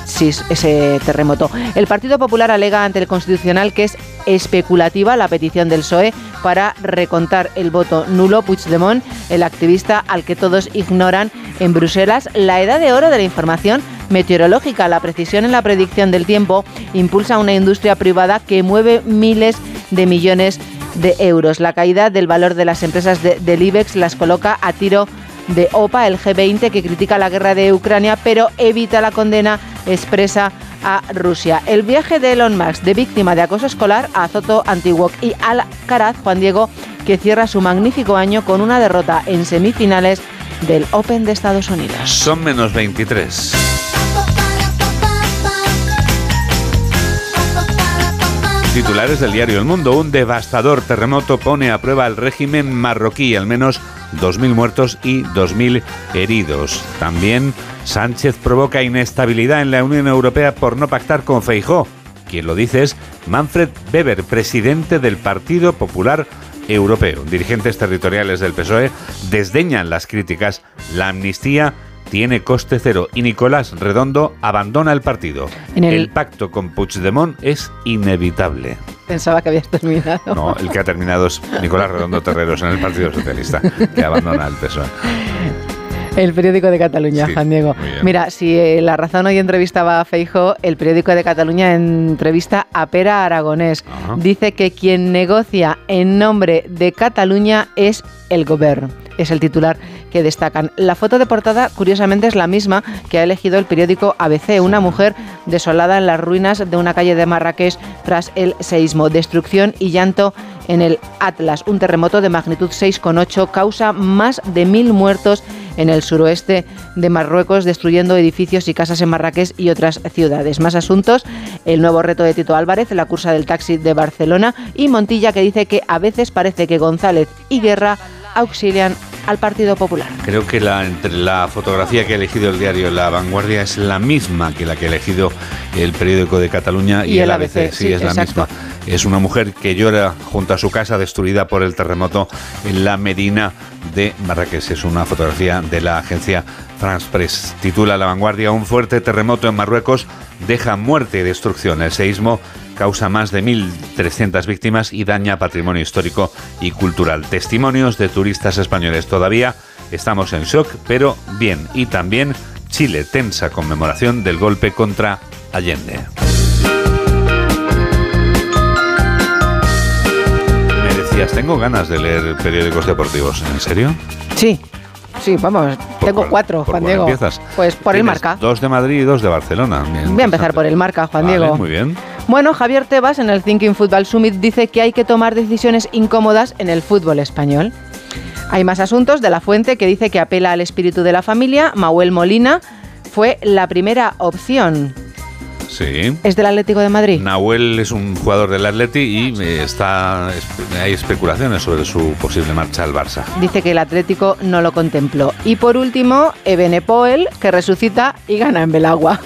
ese terremoto. El Partido Popular alega ante el Constitucional que es especulativa la petición del PSOE para recontar el voto nulo. Puigdemont, el activista al que todos ignoran en Bruselas, la edad de oro de la información meteorológica, la precisión en la predicción del tiempo, impulsa una industria privada que mueve miles de millones de euros. La caída del valor de las empresas de- del IBEX las coloca a tiro de OPA, el G20, que critica la guerra de Ucrania, pero evita la condena expresa a Rusia. El viaje de Elon Musk de víctima de acoso escolar a Zoto Antiguoc y Alcaraz, Juan Diego, que cierra su magnífico año con una derrota en semifinales del Open de Estados Unidos. Son menos 23. Titulares del diario El Mundo. Un devastador terremoto pone a prueba el régimen marroquí. Al menos 2.000 muertos y 2.000 heridos. También Sánchez provoca inestabilidad en la Unión Europea por no pactar con Feijó. Quien lo dice es Manfred Weber, presidente del Partido Popular Europeo. Dirigentes territoriales del PSOE desdeñan las críticas. La amnistía tiene coste cero y Nicolás Redondo abandona el partido. En el- el... pacto con Puigdemont es inevitable. Pensaba que habías terminado. No, el que ha terminado es Nicolás Redondo Terreros en el Partido Socialista, que abandona el PSOE. El periódico de Cataluña, Sí, Juan Diego. Mira, si eh, La Razón hoy entrevistaba a Feijo, el periódico de Cataluña entrevista a Pera Aragonés. Dice que quien negocia en nombre de Cataluña es el gobierno. Es el titular que destacan. La foto de portada, curiosamente, es la misma que ha elegido el periódico ABC. Una mujer desolada en las ruinas de una calle de Marrakech tras el seísmo. Destrucción y llanto en el Atlas. Un terremoto de magnitud 6,8 causa más de mil muertos en el suroeste de Marruecos, destruyendo edificios y casas en Marrakech y otras ciudades. Más asuntos, el nuevo reto de Tito Álvarez, la cursa del taxi de Barcelona y Montilla que dice que a veces parece que González y Guerra auxilian al Partido Popular. Creo que la, entre la fotografía que ha elegido el diario La Vanguardia es la misma que la que ha elegido el periódico de Cataluña y, Y el ABC, ABC. Sí, sí, es la exacto. misma. Es una mujer que llora junto a su casa destruida por el terremoto en la Medina de Marrakech. Es una fotografía de la agencia France Press. Titula La Vanguardia, un fuerte terremoto en Marruecos deja muerte y destrucción. El seísmo causa más de 1.300 víctimas y daña patrimonio histórico y cultural. Testimonios de turistas españoles. Todavía estamos en shock, pero bien. Y también Chile tensa conmemoración del golpe contra Allende. Me decías, tengo ganas de leer periódicos deportivos. ¿En serio? Sí, sí, vamos, tengo cuatro, ¿Por Juan Diego. empiezas? Pues por el marca. Dos de Madrid y dos de Barcelona. Bien, Voy a empezar por el marca, Juan Vale, Diego. Muy bien. Bueno, Javier Tebas en el Thinking Football Summit dice que hay que tomar decisiones incómodas en el fútbol español. Hay más asuntos de la fuente que dice que apela al espíritu de la familia. Manuel Molina fue la primera opción. Sí. ¿Es del Atlético de Madrid? Nahuel es un jugador del Atleti y eh, está hay especulaciones sobre su posible marcha al Barça. Dice que el Atlético no lo contempló. Y por último, Ebenepoel, que resucita y gana en Belagua.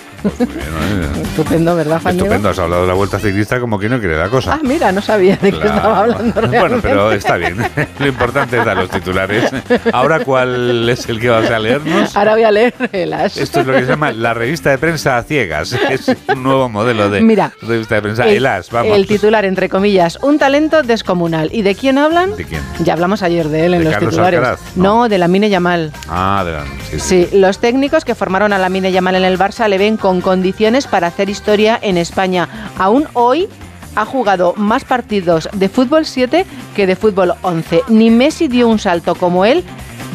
Estupendo, ¿verdad? Estupendo, has hablado de la vuelta ciclista como que no quiere la cosa. Ah, mira, no sabía de qué estaba hablando realmente. *laughs* Bueno, pero está bien. *laughs* Lo importante es dar los titulares. Ahora, ¿cuál es el que vas a leernos? Ahora voy a leer el as. Esto es lo que se llama la revista de prensa a ciegas. *laughs* Es un nuevo modelo de Mira, revista de prensa. El, as, vamos. el titular, entre comillas, un talento descomunal. ¿Y de quién hablan? ¿De quién? Ya hablamos ayer de él en ¿De los Carlos titulares. Alcaraz? No. de la Mine Yamal. Ah, adelante. Sí, sí. Sí, los técnicos que formaron a la Mine Yamal en el Barça le ven con condiciones para hacer historia en España. Aún hoy ha jugado más partidos de fútbol 7 que de fútbol 11. Ni Messi dio un salto como él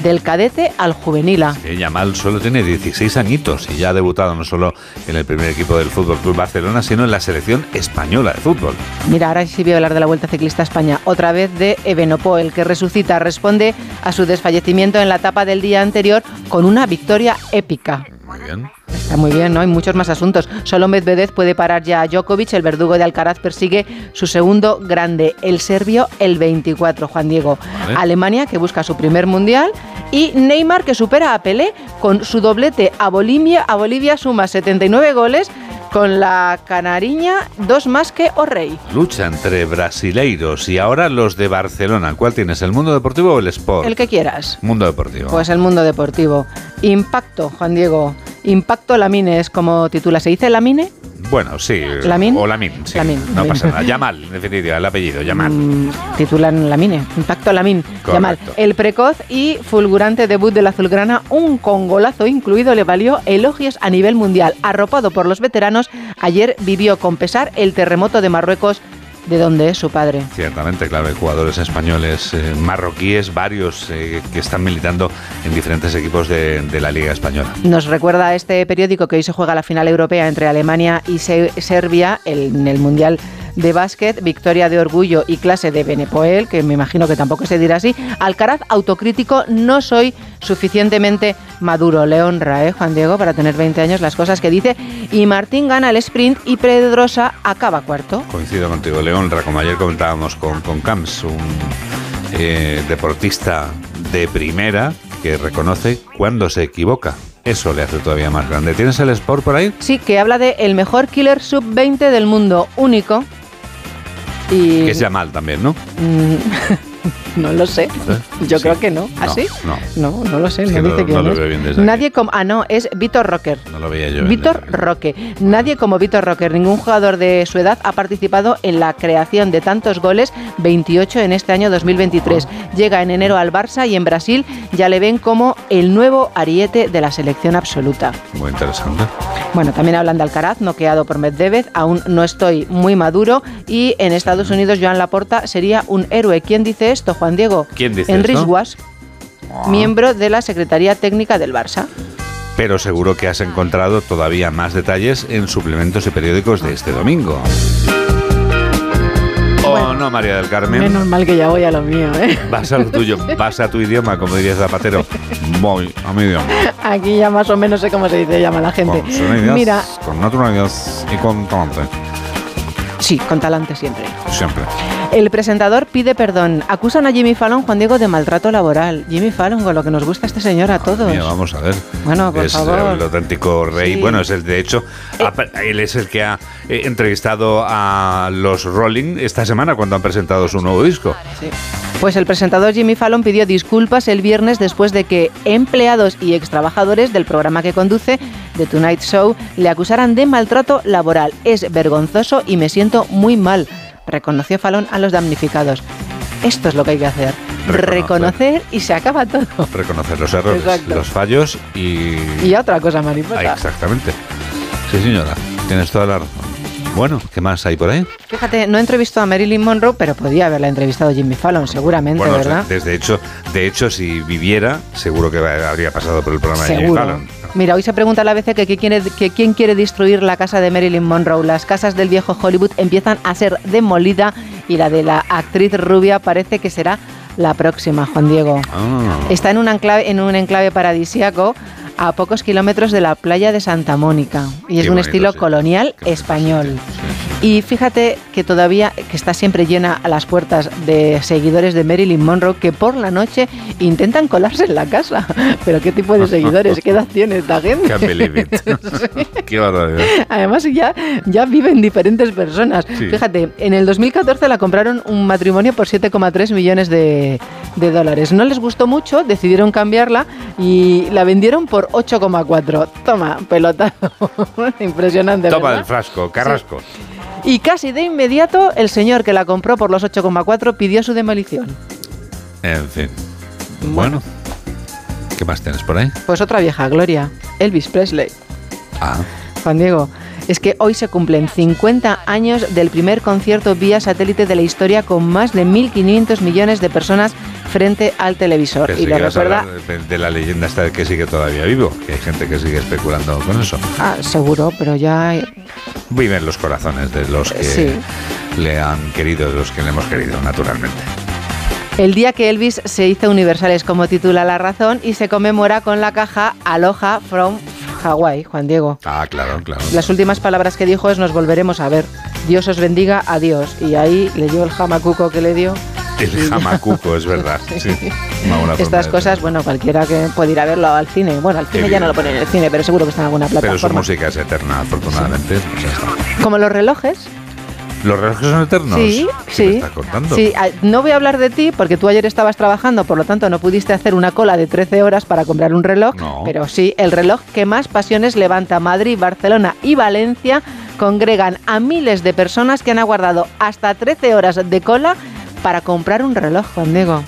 del cadete al juvenil A. Que Yamal solo tiene 16 añitos y ya ha debutado no solo en el primer equipo del Fútbol Club Barcelona, sino en la selección española de fútbol. Mira, ahora sí voy a hablar de la Vuelta Ciclista a España. Otra vez de Evenepoel, el que resucita, responde a su desfallecimiento en la etapa del día anterior con una victoria épica. Muy bien. Está muy bien, ¿no? Hay muchos más asuntos. Solo Medvedev puede parar ya a Djokovic. El verdugo de Alcaraz persigue su segundo grande, el serbio, el 24, Juan Diego. Vale. Alemania, que busca su primer mundial. Y Neymar, que supera a Pelé con su doblete a Bolivia. A Bolivia suma 79 goles. Con la canariña, dos más que O'Rey. Lucha entre brasileiros y ahora los de Barcelona. ¿Cuál tienes, el mundo deportivo o el sport? El que quieras. Mundo deportivo. Pues el mundo deportivo. Impacto, Juan Diego. Impacto Lamine es como titula. ¿Se dice Lamine? Bueno, sí. ¿Lamin? O Lamin, sí. Lamin. No pasa nada. *laughs* Yamal, en definitiva, el apellido, Yamal. Mm, titulan Lamine. Impacto Lamin. Yamal. El precoz y fulgurante debut del azulgrana, un congolazo incluido, le valió elogios a nivel mundial. Arropado por los veteranos, ayer vivió con pesar el terremoto de Marruecos, de donde es su padre. Ciertamente, claro, hay jugadores españoles, eh, marroquíes, varios eh, que están militando en diferentes equipos de, de la Liga Española. Nos recuerda este periódico que hoy se juega la final europea entre Alemania y Se- Serbia en el Mundial de Básquet, victoria de orgullo y clase de Benepoel, que me imagino que tampoco se dirá así. Alcaraz, autocrítico, no soy suficientemente maduro. Le honra, ¿eh, Juan Diego, para tener 20 años las cosas que dice. Y Martín gana el sprint y Pedrosa acaba cuarto. Coincido contigo, le honra, como ayer comentábamos con, con Camps, un eh, deportista de primera que reconoce cuando se equivoca. Eso le hace todavía más grande. ¿Tienes el Sport por ahí? Sí, que habla de el mejor killer sub-20 del mundo, único. Y Que es Yamal también, ¿no? *laughs* *laughs* No lo sé. Yo creo que no. ¿Ah, sí? No, No, no lo sé. Es No dice no- quién no lo es. veo bien desde Nadie como. Ah, no, es Víctor Rocker. no lo veía yo. en Víctor Roque. Nadie como Víctor Roque. Ningún jugador de su edad ha participado en la creación de tantos goles, 28 en este año 2023. Llega en enero al Barça y en Brasil ya le ven como el nuevo ariete de la selección absoluta. Muy interesante. Bueno, también hablan de Alcaraz, noqueado por Medvedev, aún no estoy muy maduro y en Estados Unidos Joan Laporta sería un héroe. ¿Quién dice esto, Juan Diego? ¿Quién dice Enric esto? Guas, miembro de la Secretaría Técnica del Barça. Pero seguro que has encontrado todavía más detalles en suplementos y periódicos de este domingo. ¿O no, María del Carmen? Menos mal que ya voy a lo mío, ¿eh? Vas a lo tuyo, vas a tu idioma, como diría Zapatero. Voy a mi idioma. Aquí ya más o menos sé cómo se dice, llama la gente. Con Mira, con naturalidad y con talante. sí, con talante siempre. Siempre. El presentador pide perdón. Acusan a Jimmy Fallon, Juan Diego, de maltrato laboral. Jimmy Fallon, con lo que nos gusta este señor a todos. Vamos a ver. Bueno, por es favor. el auténtico rey. Sí. Bueno, es el, de hecho, ha- él es el que ha eh, entrevistado a los Rolling esta semana cuando han presentado su nuevo disco. Pues el presentador Jimmy Fallon pidió disculpas el viernes después de que empleados y extrabajadores del programa que conduce, The Tonight Show, le acusaran de maltrato laboral. Es vergonzoso y me siento muy mal, reconoció Fallon a los damnificados. Esto es lo que hay que hacer. Reconocer. Reconocer y se acaba todo. Reconocer los errores, Exacto. los fallos y... Y a otra cosa, mariposa. Ah, exactamente. Sí, señora. Tienes toda la razón. Bueno, ¿qué más hay por ahí? Fíjate, no entrevistó a Marilyn Monroe, pero podía haberla entrevistado Jimmy Fallon, seguramente, Bueno, ¿verdad? desde hecho, de hecho, si viviera, seguro que habría pasado por el programa de Jimmy. Fallon. Mira, hoy se pregunta a la ABC que, que quién, que quién quiere destruir la casa de Marilyn Monroe. Las casas del viejo Hollywood empiezan a ser demolida y la de la actriz rubia parece que será la próxima, Juan Diego. Ah. Está en un enclave, en un enclave paradisíaco a pocos kilómetros de la playa de Santa Mónica y es un bonito, estilo sí. colonial español. Y fíjate que todavía que está siempre llena a las puertas de seguidores de Marilyn Monroe que por la noche intentan colarse en la casa. *laughs* Pero qué tipo de seguidores, qué edad tiene esta gente. *laughs* *laughs* Qué barbaridad. Además ya, ya viven diferentes personas. Sí. Fíjate, en el 2014 la compraron un matrimonio por 7,3 millones de, de dólares. No les gustó mucho, decidieron cambiarla y la vendieron por 8,4. Toma, pelotazo. *laughs* Impresionante. Toma ¿verdad? el frasco, carrasco. Y casi de inmediato el señor que la compró por los 8,4 pidió su demolición. En fin. Bueno. ¿Qué más tienes por ahí? Pues otra vieja gloria, Elvis Presley. Ah. Juan Diego, es que hoy se cumplen 50 años del primer concierto vía satélite de la historia con más de 1.500 millones de personas frente al televisor. Pensé y le recuerda, de, la leyenda de que sigue todavía vivo, que hay gente que sigue especulando con eso. ah, seguro, pero ya Viven los corazones de los que Sí. le han querido, de los que le hemos querido, naturalmente. El día que Elvis se hizo universal es como titula La Razón y se conmemora con la caja Aloha from Hawái, Juan Diego. Ah, claro, claro. Las últimas palabras que dijo es nos volveremos a ver. Dios os bendiga, adiós. Y ahí le dio el jamacuco que le dio. El jamacuco, es verdad. Sí. *laughs* Estas cosas, bueno, cualquiera que puede ir a verlo al cine. Bueno, al cine ya no lo ponen en el cine, pero seguro que está en alguna Pero su plataforma. música es eterna, afortunadamente. pues. Como los relojes. ¿Los relojes son eternos? Sí, ¿Qué sí. me estás contando? Sí, ah, no voy a hablar de ti porque tú ayer estabas trabajando, por lo tanto no pudiste hacer una cola de 13 horas para comprar un reloj, pero sí, el reloj que más pasiones levanta Madrid, Barcelona y Valencia congregan a miles de personas que han aguardado hasta 13 horas de cola para comprar un reloj, Juan Diego.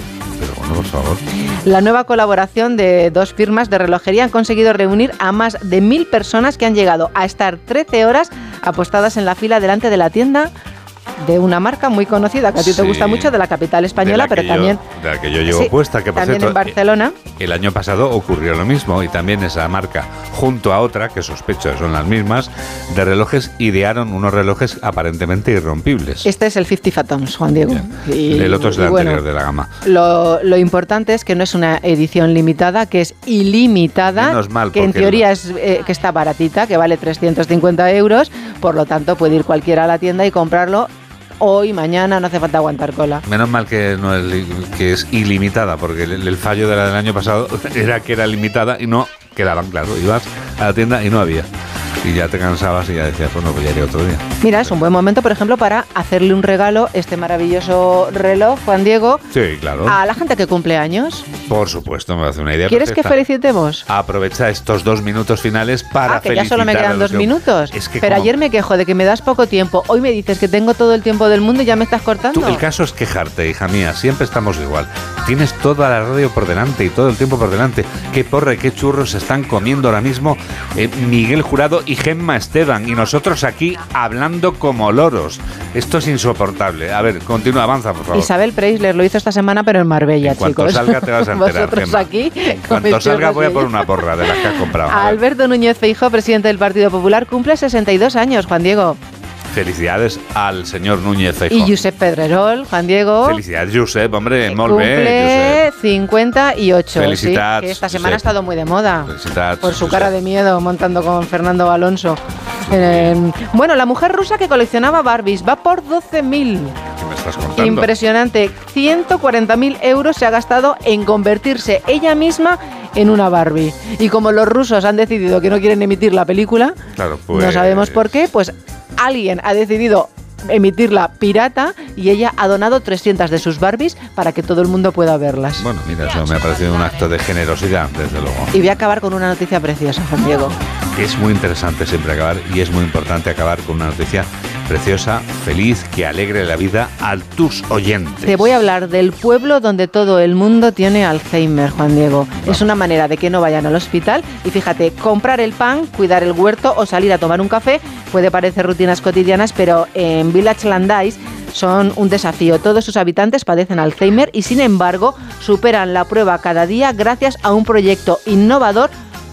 La nueva colaboración de dos firmas de relojería han conseguido reunir a más de mil personas que han llegado a estar 13 horas apostadas en la fila delante de la tienda de una marca muy conocida que a ti te gusta mucho de la capital española, pero yo- también de la que yo llevo Sí, puesta, que también en Barcelona. El año pasado ocurrió lo mismo y también esa marca, junto a otra, que sospecho son las mismas, de relojes, idearon unos relojes aparentemente irrompibles. Este es el 50 Fathoms, Juan Diego. Y- el otro es el bueno, anterior de la gama. Lo, lo importante es que no es una edición limitada, que es ilimitada, Menos mal, que en teoría es eh, que está baratita, que vale 350 euros, por lo tanto puede ir cualquiera a la tienda y comprarlo hoy, mañana, no hace falta aguantar cola. Menos mal que no es, que es ilimitada, porque el, el fallo del año pasado *laughs* era que era limitada y no quedaban, claro. Ibas a la tienda y no había. Y ya te cansabas y ya decías, bueno, pues ya iré otro día. Mira, es un buen momento, por ejemplo, para hacerle un regalo, este maravilloso reloj, Juan Diego, Sí, claro. a la gente que cumple años. Por supuesto, me hace una idea. ¿Quieres que perfecta. felicitemos? Aprovecha estos dos minutos finales para Ah, que ya solo me felicitar quedan dos que- minutos. Es que Pero como- ayer me quejo de que me das poco tiempo. Hoy me dices que tengo todo el tiempo del mundo y ya me estás cortando. Tú, el caso es quejarte, hija mía. Siempre estamos igual. Tienes toda la radio por delante y todo el tiempo por delante. Qué porra y qué churros se están comiendo ahora mismo eh, Miguel Jurado y Gemma Esteban. Y nosotros aquí hablando como loros. Esto es insoportable. A ver, continúa, avanza, por favor. Isabel Preisler lo hizo esta semana, pero en Marbella, En cuanto chicos. salga te vas a *laughs* enterar, Vosotros Gemma. aquí. Salga voy a por una porra de las que has comprado. A. Alberto Núñez Feijóo, presidente del Partido Popular, cumple 62 años, Juan Diego. Felicidades al señor Núñez Feijóo. Y Josep Pedrerol, Juan Diego. Felicidades, Josep, hombre, molt bé, Cumple 58. sí, Felicitats, que esta semana ha Josep. estado muy de moda. Felicitats, Por su Josep. cara de miedo montando con Fernando Alonso. Eh, bueno, la mujer rusa que coleccionaba Barbies va por 12.000. ¿Qué me estás contando? Impresionante. 140.000 euros se ha gastado en convertirse ella misma en una Barbie. Y como los rusos han decidido que no quieren emitir la película, Claro, pues... no sabemos por qué, pues alguien ha decidido emitirla pirata y ella ha donado 300 de sus Barbies para que todo el mundo pueda verlas. Bueno, mira, eso me ha parecido un acto de generosidad, desde luego. Y voy a acabar con una noticia preciosa, Juan Diego. Es muy interesante siempre acabar y es muy importante acabar con una noticia preciosa, feliz, que alegre la vida a tus oyentes. Te voy a hablar del pueblo donde todo el mundo tiene Alzheimer, Juan Diego. Es una manera de que no vayan al hospital y fíjate, comprar el pan, cuidar el huerto o salir a tomar un café puede parecer rutinas cotidianas, pero en Village Landais son un desafío. Todos sus habitantes padecen Alzheimer y sin embargo superan la prueba cada día gracias a un proyecto innovador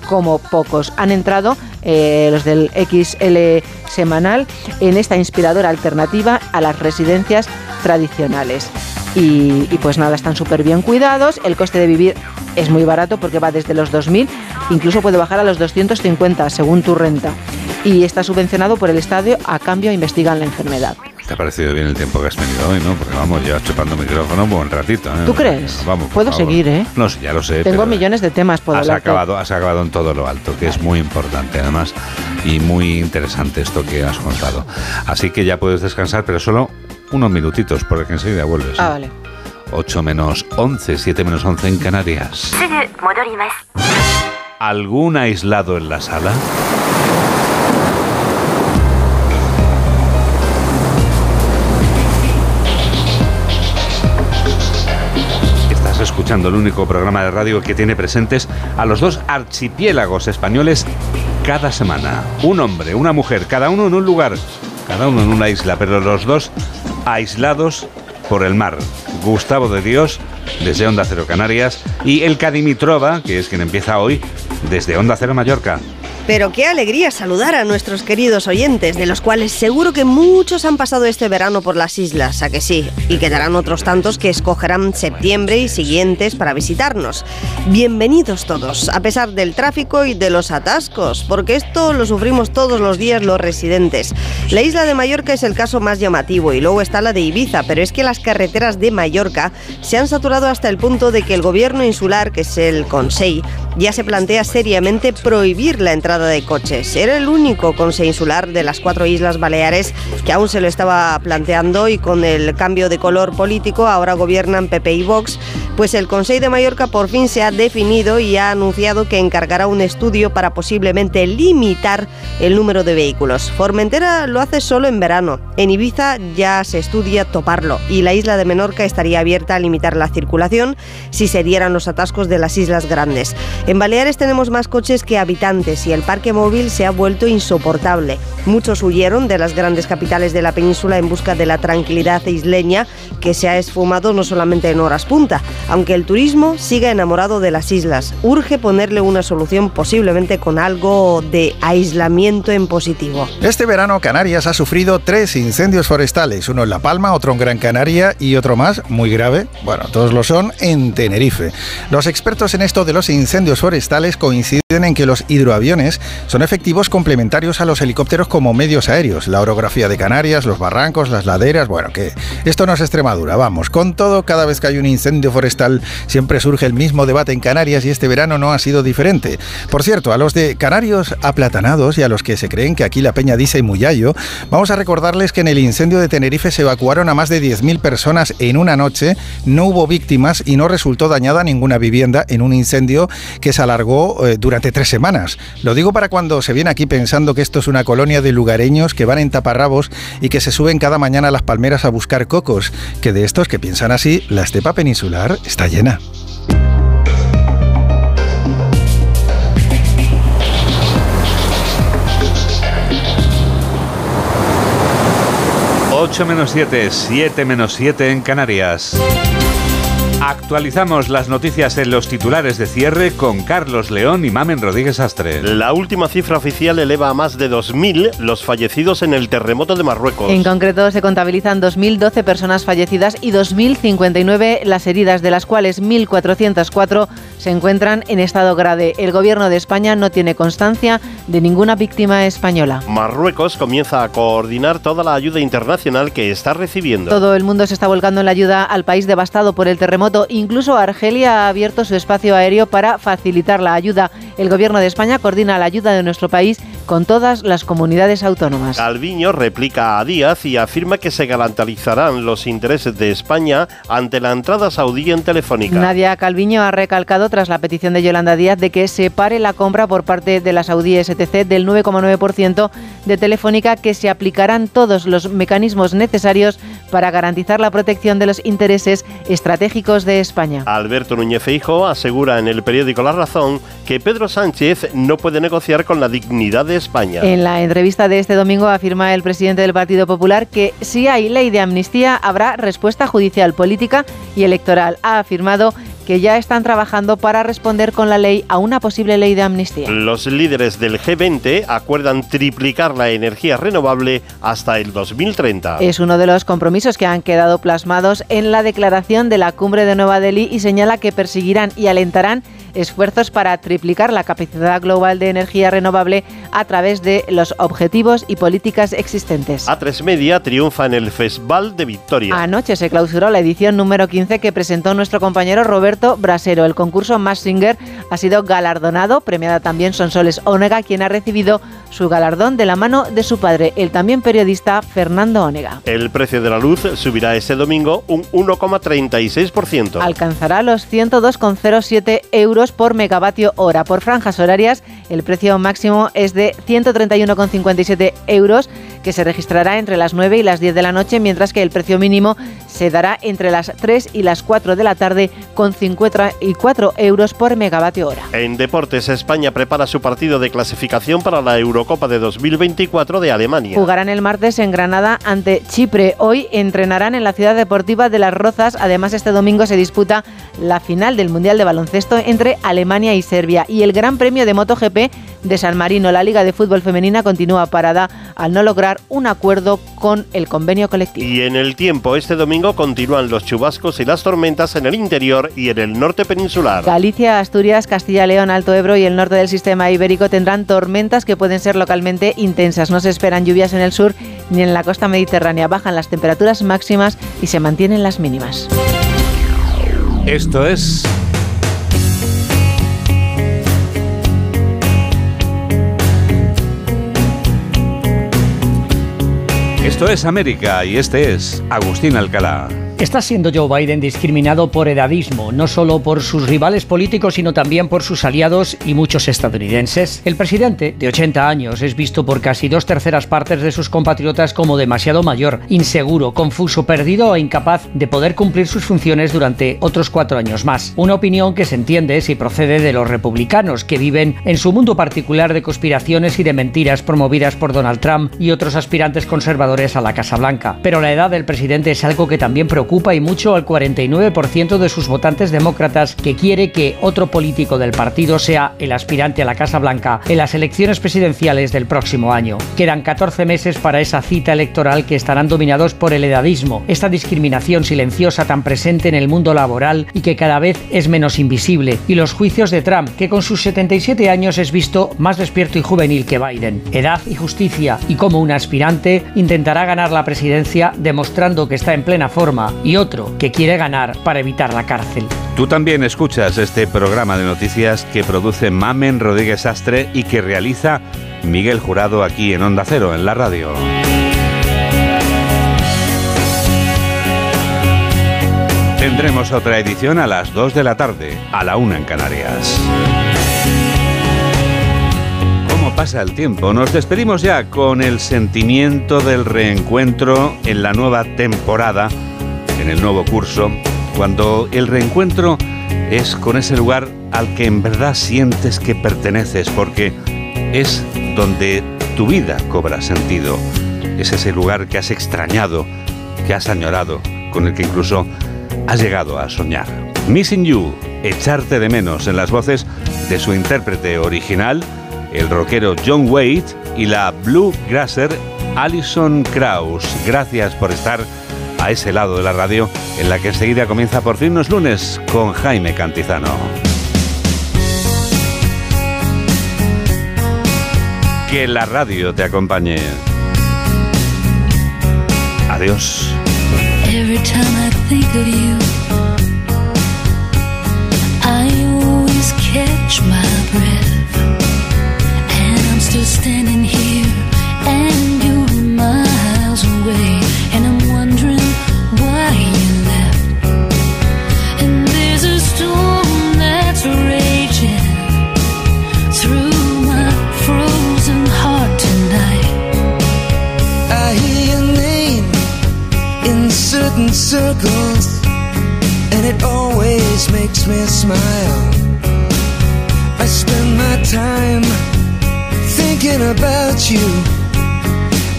como pocos. Han entrado eh, los del XL semanal en esta inspiradora alternativa a las residencias tradicionales. Y, pues nada, están súper bien cuidados. El coste de vivir es muy barato porque va desde los 2.000, incluso puede bajar a los 250 según tu renta. Y está subvencionado por el Estado a cambio investigan la enfermedad. ¿Te ha parecido bien el tiempo que has tenido hoy, no? Porque vamos, llevas chupando micrófono un buen ratito. ¿eh? ¿Tú crees? Vamos, Puedo seguir, ¿eh? No, sí, ya lo sé. Tengo eh, millones de temas, puedo has acabado, has acabado en todo lo alto, que es muy importante además y muy interesante esto que has contado. Así que ya puedes descansar, pero solo unos minutitos, porque enseguida vuelves. ¿eh? Ah, vale. 8 menos 11, 7 menos 11 en Canarias. ¿Algún aislado en la sala? El único programa de radio que tiene presentes a los dos archipiélagos españoles cada semana. Un hombre, una mujer, cada uno en un lugar, cada uno en una isla, pero los dos aislados por el mar. Gustavo de Dios, desde Onda Cero Canarias, y el Cadimitrova, que es quien empieza hoy, desde Onda Cero Mallorca. Pero qué alegría saludar a nuestros queridos oyentes, de los cuales seguro que muchos han pasado este verano por las islas, a que sí, y quedarán otros tantos que escogerán septiembre y siguientes para visitarnos. Bienvenidos todos, a pesar del tráfico y de los atascos, porque esto lo sufrimos todos los días los residentes. La isla de Mallorca es el caso más llamativo y luego está la de Ibiza, pero es que las carreteras de Mallorca se han saturado hasta el punto de que el gobierno insular, que es el Consell, ya se plantea seriamente prohibir la entrada de coches. Era el único insular de las cuatro islas Baleares que aún se lo estaba planteando y con el cambio de color político ahora gobiernan PP y Vox, pues el Consejo de Mallorca por fin se ha definido y ha anunciado que encargará un estudio para posiblemente limitar el número de vehículos. Formentera lo hace solo en verano. En Ibiza ya se estudia toparlo y la isla de Menorca estaría abierta a limitar la circulación si se dieran los atascos de las islas grandes. En Baleares tenemos más coches que habitantes y el parque móvil se ha vuelto insoportable. Muchos huyeron de las grandes capitales de la península en busca de la tranquilidad isleña que se ha esfumado no solamente en horas punta, aunque el turismo siga enamorado de las islas. Urge ponerle una solución posiblemente con algo de aislamiento en positivo. Este verano Canarias ha sufrido tres incendios forestales, uno en La Palma, otro en Gran Canaria y otro más, muy grave, bueno, todos lo son, en Tenerife. Los expertos en esto de los incendios forestales coinciden en que los hidroaviones son efectivos complementarios a los helicópteros como medios aéreos. La orografía de Canarias, los barrancos, las laderas, bueno, que esto no es Extremadura, vamos. Con todo, cada vez que hay un incendio forestal siempre surge el mismo debate en Canarias y este verano no ha sido diferente. Por cierto, a los de canarios aplatanados y a los que se creen que aquí la peña dice Muyallo, vamos a recordarles que en el incendio de Tenerife se evacuaron a más de 10.000 personas en una noche, no hubo víctimas y no resultó dañada ninguna vivienda en un incendio que se alargó eh, durante tres semanas. Lo digo para cuando se viene aquí pensando que esto es una colonia de lugareños que van en taparrabos y que se suben cada mañana a las palmeras a buscar cocos, que de estos que piensan así, la estepa peninsular está llena. Ocho menos 7, 7 menos 7 en Canarias. Actualizamos las noticias en los titulares de cierre con Carlos León y Mamen Rodríguez Astre. La última cifra oficial eleva a más de 2.000 los fallecidos en el terremoto de Marruecos. En concreto, se contabilizan 2.012 personas fallecidas y 2.059 las heridas, de las cuales 1.404 se encuentran en estado grave. El gobierno de España no tiene constancia de ninguna víctima española. Marruecos comienza a coordinar toda la ayuda internacional que está recibiendo. Todo el mundo se está volcando en la ayuda al país devastado por el terremoto. Incluso Argelia ha abierto su espacio aéreo para facilitar la ayuda. El gobierno de España coordina la ayuda de nuestro país con todas las comunidades autónomas. Calviño replica a Díaz y afirma que se garantizarán los intereses de España ante la entrada saudí en Telefónica. Nadia Calviño ha recalcado tras la petición de Yolanda Díaz de que se pare la compra por parte de la saudí STC del 9,9% de Telefónica que se aplicarán todos los mecanismos necesarios para garantizar la protección de los intereses estratégicos de España. Alberto Núñez Feijo asegura en el periódico La Razón que Pedro Sánchez no puede negociar con la dignidad de España. En la entrevista de este domingo afirma el presidente del Partido Popular que si hay ley de amnistía habrá respuesta judicial, política y electoral. Ha afirmado que ya están trabajando para responder con la ley a una posible ley de amnistía. Los líderes del G20 acuerdan triplicar la energía renovable hasta el 2030. Es uno de los compromisos que han quedado plasmados en la declaración de la cumbre de Nueva Delhi y señala que perseguirán y alentarán esfuerzos para triplicar la capacidad global de energía renovable a través de los objetivos y políticas existentes. A3 Media triunfa en el Festival de Victoria. Anoche se clausuró la edición número 15 que presentó nuestro compañero Roberto Brasero. El concurso Más Singer ha sido galardonado, premiada también Sonsoles Onega, quien ha recibido su galardón de la mano de su padre, el también periodista Fernando Onega. El precio de la luz subirá este domingo un 1,36%. Alcanzará los 102,07 euros por megavatio hora. Por franjas horarias, el precio máximo es de 131,57 euros, que se registrará entre las 9 y las 10 de la noche, mientras que el precio mínimo se dará entre las 3 y las 4 de la tarde, con 54 euros por megavatio hora. En deportes, España prepara su partido de clasificación para la Eurocopa de 2024 de Alemania. Jugarán el martes en Granada ante Chipre. Hoy entrenarán en la ciudad deportiva de Las Rozas. Además, este domingo se disputa la final del Mundial de Baloncesto entre Alemania y Serbia. Y el Gran Premio de MotoGP de San Marino. La Liga de Fútbol Femenina continúa parada al no lograr un acuerdo con el convenio colectivo. Y en el tiempo, este domingo continúan los chubascos y las tormentas en el interior y en el norte peninsular. Galicia, Asturias, Castilla, León, Alto Ebro y el norte del sistema ibérico tendrán tormentas que pueden ser localmente intensas. No se esperan lluvias en el sur ni en la costa mediterránea. Bajan las temperaturas máximas y se mantienen las mínimas. Esto es Esto es América y este es Agustín Alcalá. Está siendo Joe Biden discriminado por edadismo, no solo por sus rivales políticos, sino también por sus aliados y muchos estadounidenses. El presidente, de 80 años, es visto por casi dos terceras partes de sus compatriotas como demasiado mayor, inseguro, confuso, perdido e incapaz de poder cumplir sus funciones durante otros cuatro años más. Una opinión que se entiende si procede de los republicanos, que viven en su mundo particular de conspiraciones y de mentiras promovidas por Donald Trump y otros aspirantes conservadores a la Casa Blanca. Pero la edad del presidente es algo que también preocupa ocupa y mucho al 49% de sus votantes demócratas que quiere que otro político del partido sea el aspirante a la Casa Blanca en las elecciones presidenciales del próximo año. Quedan 14 meses para esa cita electoral que estarán dominados por el edadismo, esta discriminación silenciosa tan presente en el mundo laboral y que cada vez es menos invisible, y los juicios de Trump, que con sus 77 años es visto más despierto y juvenil que Biden. Edad y justicia, y como un aspirante intentará ganar la presidencia demostrando que está en plena forma y otro que quiere ganar para evitar la cárcel. Tú también escuchas este programa de noticias que produce Mamen Rodríguez Astre y que realiza Miguel Jurado aquí en Onda Cero, en la radio. Tendremos otra edición a las 2 de la tarde, a la 1 en Canarias. ¿Cómo pasa el tiempo? Nos despedimos ya con el sentimiento del reencuentro en la nueva temporada en el nuevo curso, cuando el reencuentro es con ese lugar al que en verdad sientes que perteneces, porque es donde tu vida cobra sentido. Es ese lugar que has extrañado, que has añorado, con el que incluso has llegado a soñar. Missing You, echarte de menos en las voces de su intérprete original, el rockero John Wade y la bluegrasser Alison Krauss. Gracias por estar a ese lado de la radio, en la que enseguida comienza por fin los lunes con Jaime Cantizano. Que la radio te acompañe. Adiós. Circles, and it always makes me smile. I spend my time thinking about you,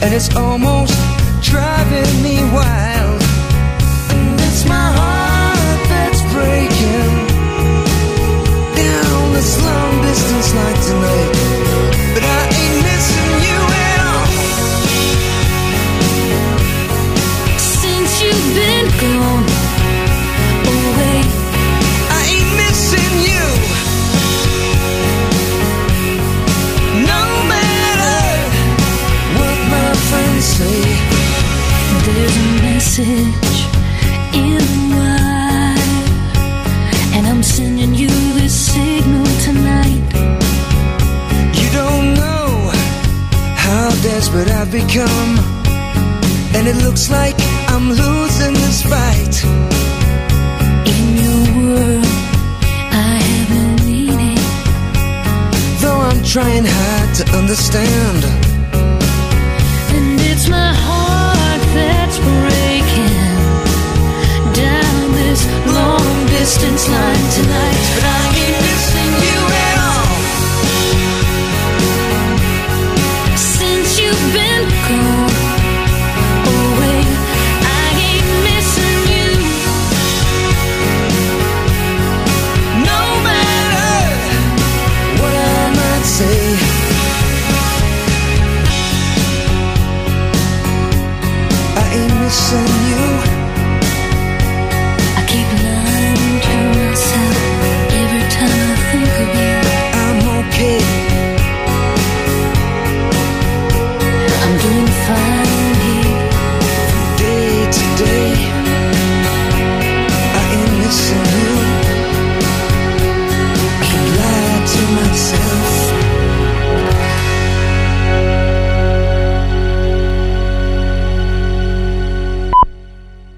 and it's almost driving me wild. And it's my heart that's breaking down this long distance like tonight.